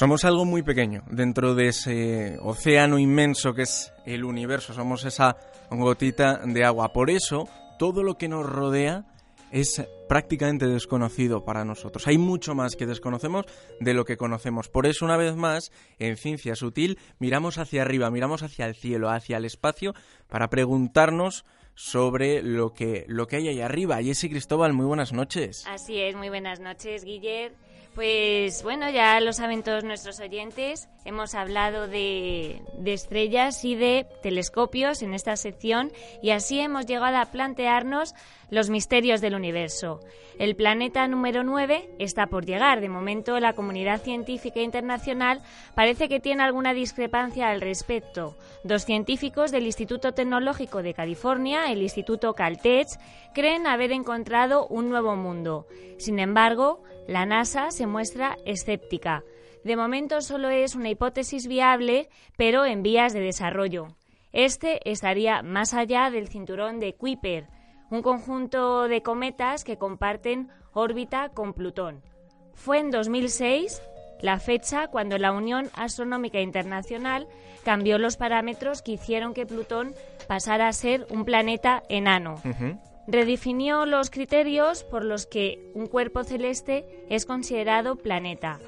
Somos algo muy pequeño dentro de ese océano inmenso que es el universo. Somos esa gotita de agua. Por eso, todo lo que nos rodea es prácticamente desconocido para nosotros. Hay mucho más que desconocemos de lo que conocemos. Por eso, una vez más, en Ciencia Sutil, miramos hacia arriba, miramos hacia el cielo, hacia el espacio, para preguntarnos sobre lo que, lo que hay ahí arriba. Jessy Cristóbal, muy buenas noches. Así es, muy buenas noches, Guiller. Pues bueno, ya lo saben todos nuestros oyentes, hemos hablado de, de, estrellas y de telescopios en esta sección y así hemos llegado a plantearnos los misterios del universo. El planeta número 9 está por llegar. De momento la comunidad científica internacional parece que tiene alguna discrepancia al respecto. Dos científicos del Instituto Tecnológico de California, el Instituto Caltech, creen haber encontrado un nuevo mundo. Sin embargo, la NASA se muestra escéptica. De momento solo es una hipótesis viable, pero en vías de desarrollo. Este estaría más allá del cinturón de Kuiper, un conjunto de cometas que comparten órbita con Plutón. Fue en 2006 la fecha cuando la Unión Astronómica Internacional cambió los parámetros que hicieron que Plutón pasara a ser un planeta enano. Redefinió los criterios por los que un cuerpo celeste es considerado planeta.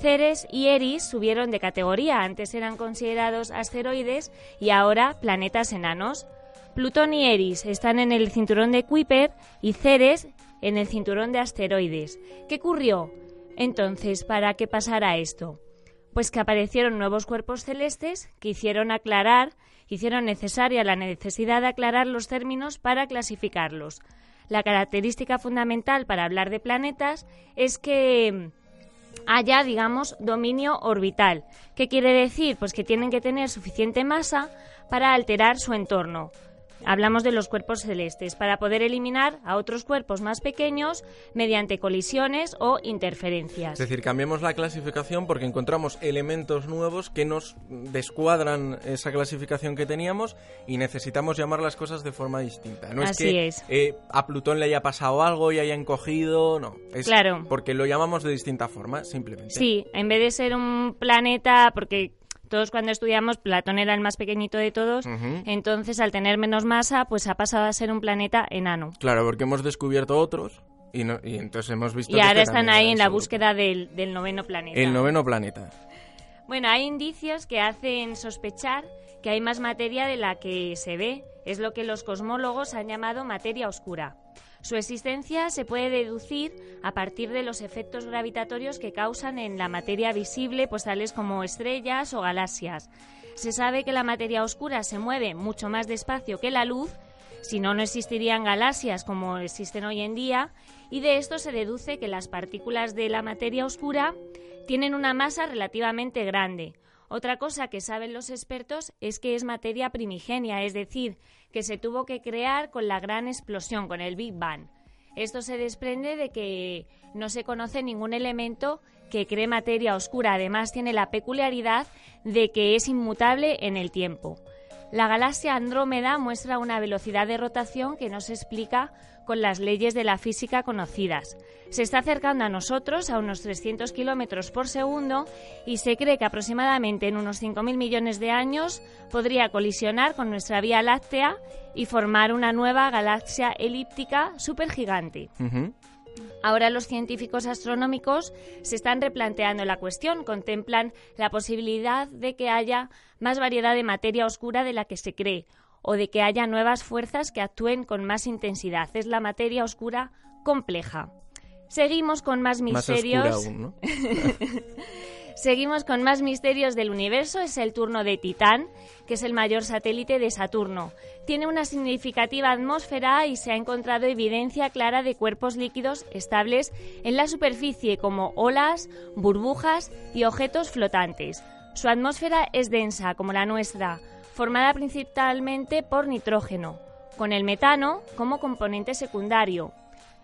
Ceres y Eris subieron de categoría, antes eran considerados asteroides y ahora planetas enanos. Plutón y Eris están en el cinturón de Kuiper y Ceres en el cinturón de asteroides. ¿Qué ocurrió entonces para que pasara esto? Pues que aparecieron nuevos cuerpos celestes que hicieron aclarar, hicieron necesaria la necesidad de aclarar los términos para clasificarlos. La característica fundamental para hablar de planetas es que haya, digamos, dominio orbital. ¿Qué quiere decir? Pues que tienen que tener suficiente masa para alterar su entorno. Hablamos de los cuerpos celestes, para poder eliminar a otros cuerpos más pequeños mediante colisiones o interferencias. Es decir, cambiamos la clasificación porque encontramos elementos nuevos que nos descuadran esa clasificación que teníamos y necesitamos llamar las cosas de forma distinta. No Así es que es. eh, a Plutón le haya pasado algo y haya encogido, no. Es Claro. porque lo llamamos de distinta forma, simplemente. Sí, en vez de ser un planeta, porque todos cuando estudiamos Platón era el más pequeñito de todos, entonces al tener menos masa, pues ha pasado a ser un planeta enano. Claro, porque hemos descubierto otros y, no- y entonces hemos visto Y que ahora este están ahí en la búsqueda del, del noveno planeta. El noveno planeta. Bueno, hay indicios que hacen sospechar que hay más materia de la que se ve. Es lo que los cosmólogos han llamado materia oscura. Su existencia se puede deducir a partir de los efectos gravitatorios que causan en la materia visible, pues tales como estrellas o galaxias. Se sabe que la materia oscura se mueve mucho más despacio que la luz, si no, no existirían galaxias como existen hoy en día, y de esto se deduce que las partículas de la materia oscura tienen una masa relativamente grande. Otra cosa que saben los expertos es que es materia primigenia, es decir, que se tuvo que crear con la gran explosión, con el Big Bang. Esto se desprende de que no se conoce ningún elemento que cree materia oscura. Además, tiene la peculiaridad de que es inmutable en el tiempo. La galaxia Andrómeda muestra una velocidad de rotación que no se explica con las leyes de la física conocidas. Se está acercando a nosotros a unos 300 kilómetros por segundo y se cree que aproximadamente en unos 5.000 millones de años podría colisionar con nuestra Vía Láctea y formar una nueva galaxia elíptica supergigante. Ahora los científicos astronómicos se están replanteando la cuestión, contemplan la posibilidad de que haya más variedad de materia oscura de la que se cree o de que haya nuevas fuerzas que actúen con más intensidad. Es la materia oscura compleja. Seguimos con más misterios. aún, ¿no? *laughs* Seguimos con más misterios del universo. Es el turno de Titán, que es el mayor satélite de Saturno. Tiene una significativa atmósfera y se ha encontrado evidencia clara de cuerpos líquidos estables en la superficie, como olas, burbujas y objetos flotantes. Su atmósfera es densa, como la nuestra, formada principalmente por nitrógeno, con el metano como componente secundario.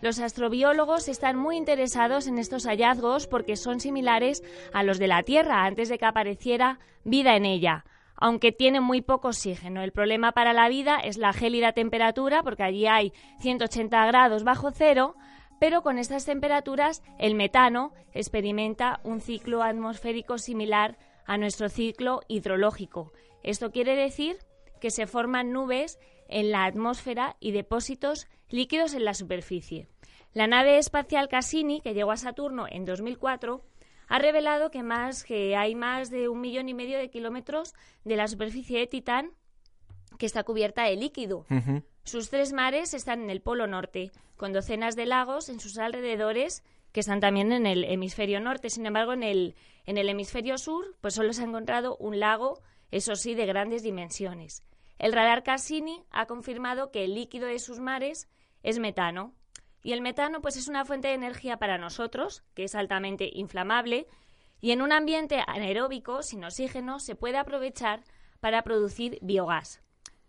Los astrobiólogos están muy interesados en estos hallazgos porque son similares a los de la Tierra antes de que apareciera vida en ella, aunque tiene muy poco oxígeno. El problema para la vida es la gélida temperatura, porque allí hay 180 grados bajo cero, pero con estas temperaturas el metano experimenta un ciclo atmosférico similar a nuestro ciclo hidrológico. Esto quiere decir que se forman nubes en la atmósfera y depósitos líquidos en la superficie. La nave espacial Cassini, que llegó a Saturno en 2004, ha revelado que, más, que hay más de un millón y medio de kilómetros de la superficie de Titán que está cubierta de líquido. Sus tres mares están en el Polo Norte, con docenas de lagos en sus alrededores que están también en el hemisferio norte. Sin embargo, en el, en el hemisferio sur, pues solo se ha encontrado un lago, eso sí, de grandes dimensiones. El radar Cassini ha confirmado que el líquido de sus mares es metano. Y el metano pues es una fuente de energía para nosotros, que es altamente inflamable, y en un ambiente anaeróbico sin oxígeno se puede aprovechar para producir biogás.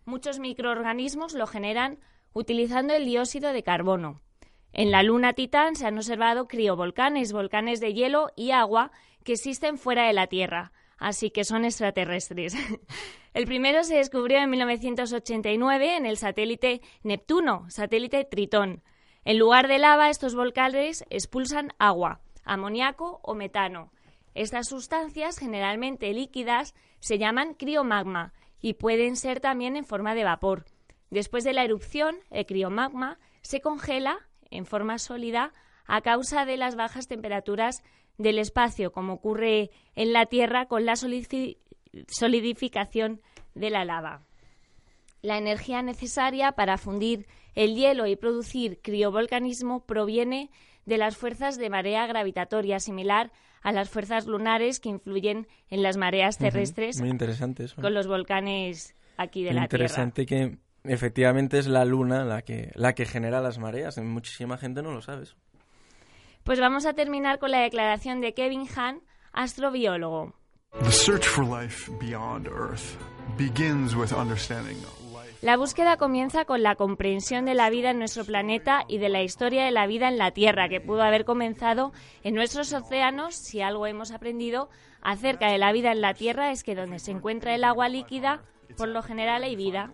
Muchos microorganismos lo generan utilizando el dióxido de carbono. En la luna Titán se han observado criovolcanes, volcanes de hielo y agua que existen fuera de la Tierra, así que son extraterrestres. *laughs* El primero se descubrió en 1989 en el satélite Neptuno, satélite Tritón. En lugar de lava, estos volcanes expulsan agua, amoníaco o metano. Estas sustancias, generalmente líquidas, se llaman criomagma y pueden ser también en forma de vapor. Después de la erupción, el criomagma se congela en forma sólida a causa de las bajas temperaturas del espacio, como ocurre en la Tierra con la solidificación de la lava. La energía necesaria para fundir el hielo y producir criovolcanismo proviene de las fuerzas de marea gravitatoria, similar a las fuerzas lunares que influyen en las mareas terrestres. Muy interesante eso. Con los volcanes aquí de Muy la interesante que efectivamente es la luna la que, la que genera las mareas. Muchísima gente no lo sabe eso. Pues vamos a terminar con la declaración de Kevin Hahn, astrobiólogo. La búsqueda comienza con la comprensión de la vida en nuestro planeta y de la historia de la vida en la Tierra, que pudo haber comenzado en nuestros océanos. Si algo hemos aprendido acerca de la vida en la Tierra es que donde se encuentra el agua líquida, por lo general hay vida.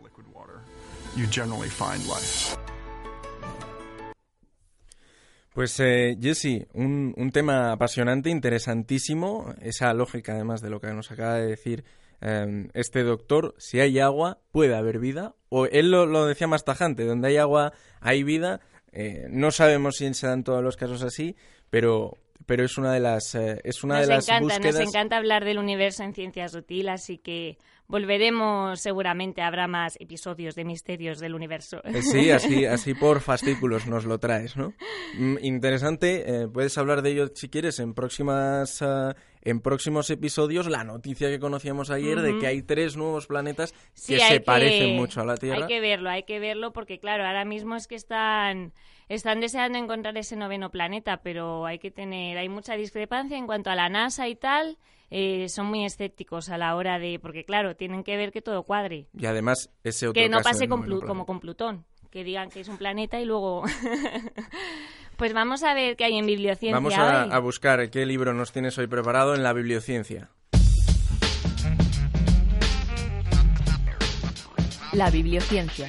Pues eh, Jesse, un, un, tema apasionante, interesantísimo, esa lógica además de lo que nos acaba de decir eh, este doctor, si hay agua puede haber vida, o él lo, lo decía más tajante, donde hay agua hay vida, eh, no sabemos si se dan todos los casos así, pero pero es una de las eh, es una nos de las encanta, búsquedas Nos encanta hablar del universo en ciencias útiles, así que volveremos seguramente, habrá más episodios de misterios del universo. Eh, sí, así, *laughs* así por fascículos nos lo traes, ¿no? Mm, interesante, eh, puedes hablar de ello si quieres en próximas uh, en próximos episodios la noticia que conocíamos ayer uh -huh. de que hay tres nuevos planetas sí, que se que, parecen mucho a la Tierra. Hay que verlo, hay que verlo porque claro, ahora mismo es que están están deseando encontrar ese noveno planeta, pero hay que tener, hay mucha discrepancia en cuanto a la NASA y tal. Eh, son muy escépticos a la hora de, porque claro, tienen que ver que todo cuadre. Y además ese otro que no caso pase con Plu- como con Plutón, que digan que es un planeta y luego. *laughs* pues vamos a ver qué hay en bibliociencia Vamos a, hoy. a buscar qué libro nos tienes hoy preparado en la bibliociencia. La bibliociencia.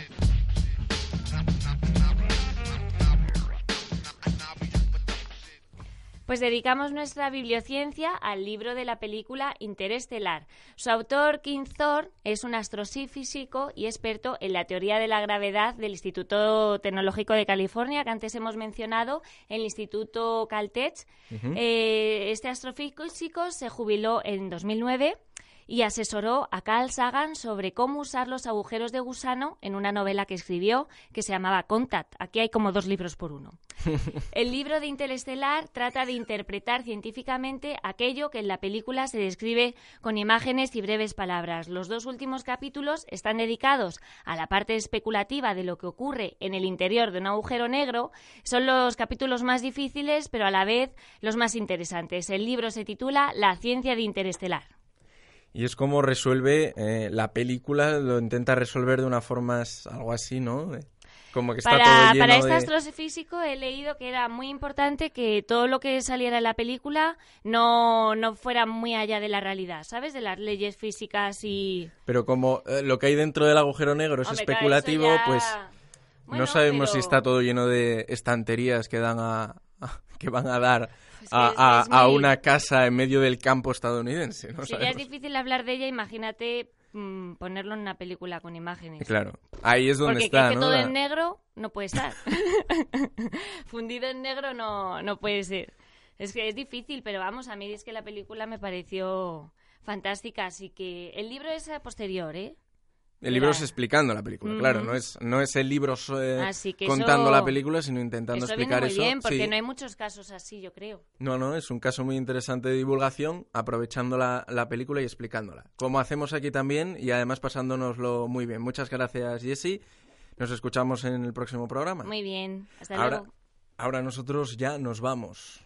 Pues dedicamos nuestra bibliociencia al libro de la película Interestelar. Su autor, Kim Thorne, es un astrofísico y experto en la teoría de la gravedad del Instituto Tecnológico de California, que antes hemos mencionado, el Instituto Caltech. Eh, este astrofísico se jubiló en 2009 y asesoró a Carl Sagan sobre cómo usar los agujeros de gusano en una novela que escribió que se llamaba Contact. Aquí hay como dos libros por uno. *laughs* El libro de Interestelar trata de interpretar científicamente aquello que en la película se describe con imágenes y breves palabras. Los dos últimos capítulos están dedicados a la parte especulativa de lo que ocurre en el interior de un agujero negro. Son los capítulos más difíciles, pero a la vez los más interesantes. El libro se titula La ciencia de Interestelar. Y es como resuelve eh, la película, lo intenta resolver de una forma algo así, ¿no? Eh, Como que está Para, todo lleno para este de... astrofísico he leído que era muy importante que todo lo que saliera en la película no, no fuera muy allá de la realidad, ¿sabes? De las leyes físicas y... Pero como eh, lo que hay dentro del agujero negro es Hombre, claro, especulativo, eso ya- pues Bueno, no sabemos si pero- está todo lleno de estanterías que dan a- *laughs* que van a dar Pues a, a- a muy- una casa en medio del campo estadounidense. ¿no? Si ya es difícil hablar de ella, imagínate mm, ponerlo en una película con imágenes. Claro, ahí es donde Porque está, que, que ¿no? todo La- en negro no puede estar. *laughs* Fundido en negro no, no puede ser. Es que es difícil, pero vamos, a mí es que la película me pareció fantástica, así que el libro es a posterior, ¿eh? El libro es explicando la película, claro, no es, no es el libro so- eh, Así que contando eso- la película, sino intentando Eso viene explicar muy eso. bien, porque Sí. no hay muchos casos así, yo creo. No, no, es un caso muy interesante de divulgación, aprovechando la, la película y explicándola. Como hacemos aquí también y además pasándonoslo muy bien. Muchas gracias, Jessy. Nos escuchamos en el próximo programa. Muy bien, hasta ahora, luego. ahora nosotros ya nos vamos.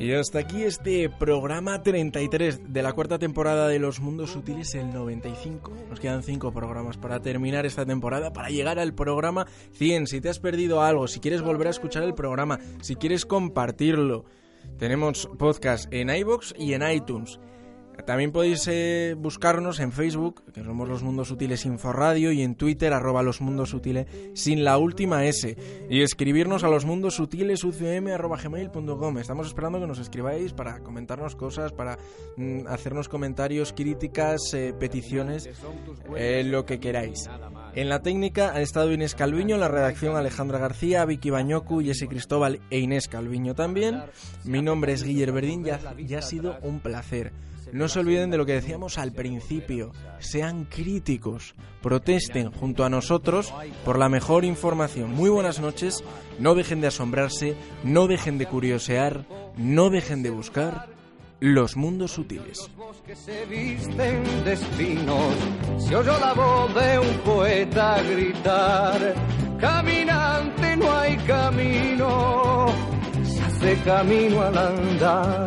Y hasta aquí este programa 33 de la cuarta temporada de Los Mundos Sutiles, el 95. Nos quedan cinco programas para terminar esta temporada, para llegar al programa 100. Si te has perdido algo, si quieres volver a escuchar el programa, si quieres compartirlo, tenemos podcast en iBox y en iTunes. También podéis eh, buscarnos en Facebook, que somos Los Mundos Útiles Inforradio, y en Twitter, arroba Los Mundos Útiles, sin la última S. Y escribirnos a los mundos útiles arroba gmail.com. Estamos esperando que nos escribáis para comentarnos cosas, para mm, hacernos comentarios, críticas, eh, peticiones, eh, lo que queráis. En la técnica han estado Inés Calviño, en la redacción Alejandra García, Vicky Bañocu, Jesse Cristóbal e Inés Calviño también. Mi nombre es Guiller Verdín, ya, ya ha sido un placer. No se olviden de lo que decíamos al principio. Sean críticos. Protesten junto a nosotros por la mejor información. Muy buenas noches. No dejen de asombrarse. No dejen de curiosear. No dejen de buscar los mundos sutiles. que se visten la voz de un poeta gritar, caminante no hay camino, se hace camino al andar,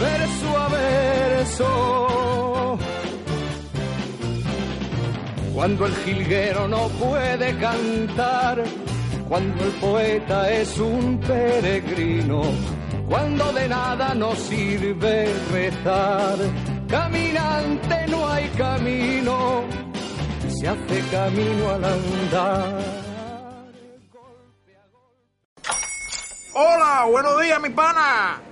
verso a verso. Cuando el jilguero no puede cantar, cuando el poeta es un peregrino, cuando de nada nos sirve rezar. Caminante no hay camino, se hace camino al andar. Hola, buenos días, mi pana.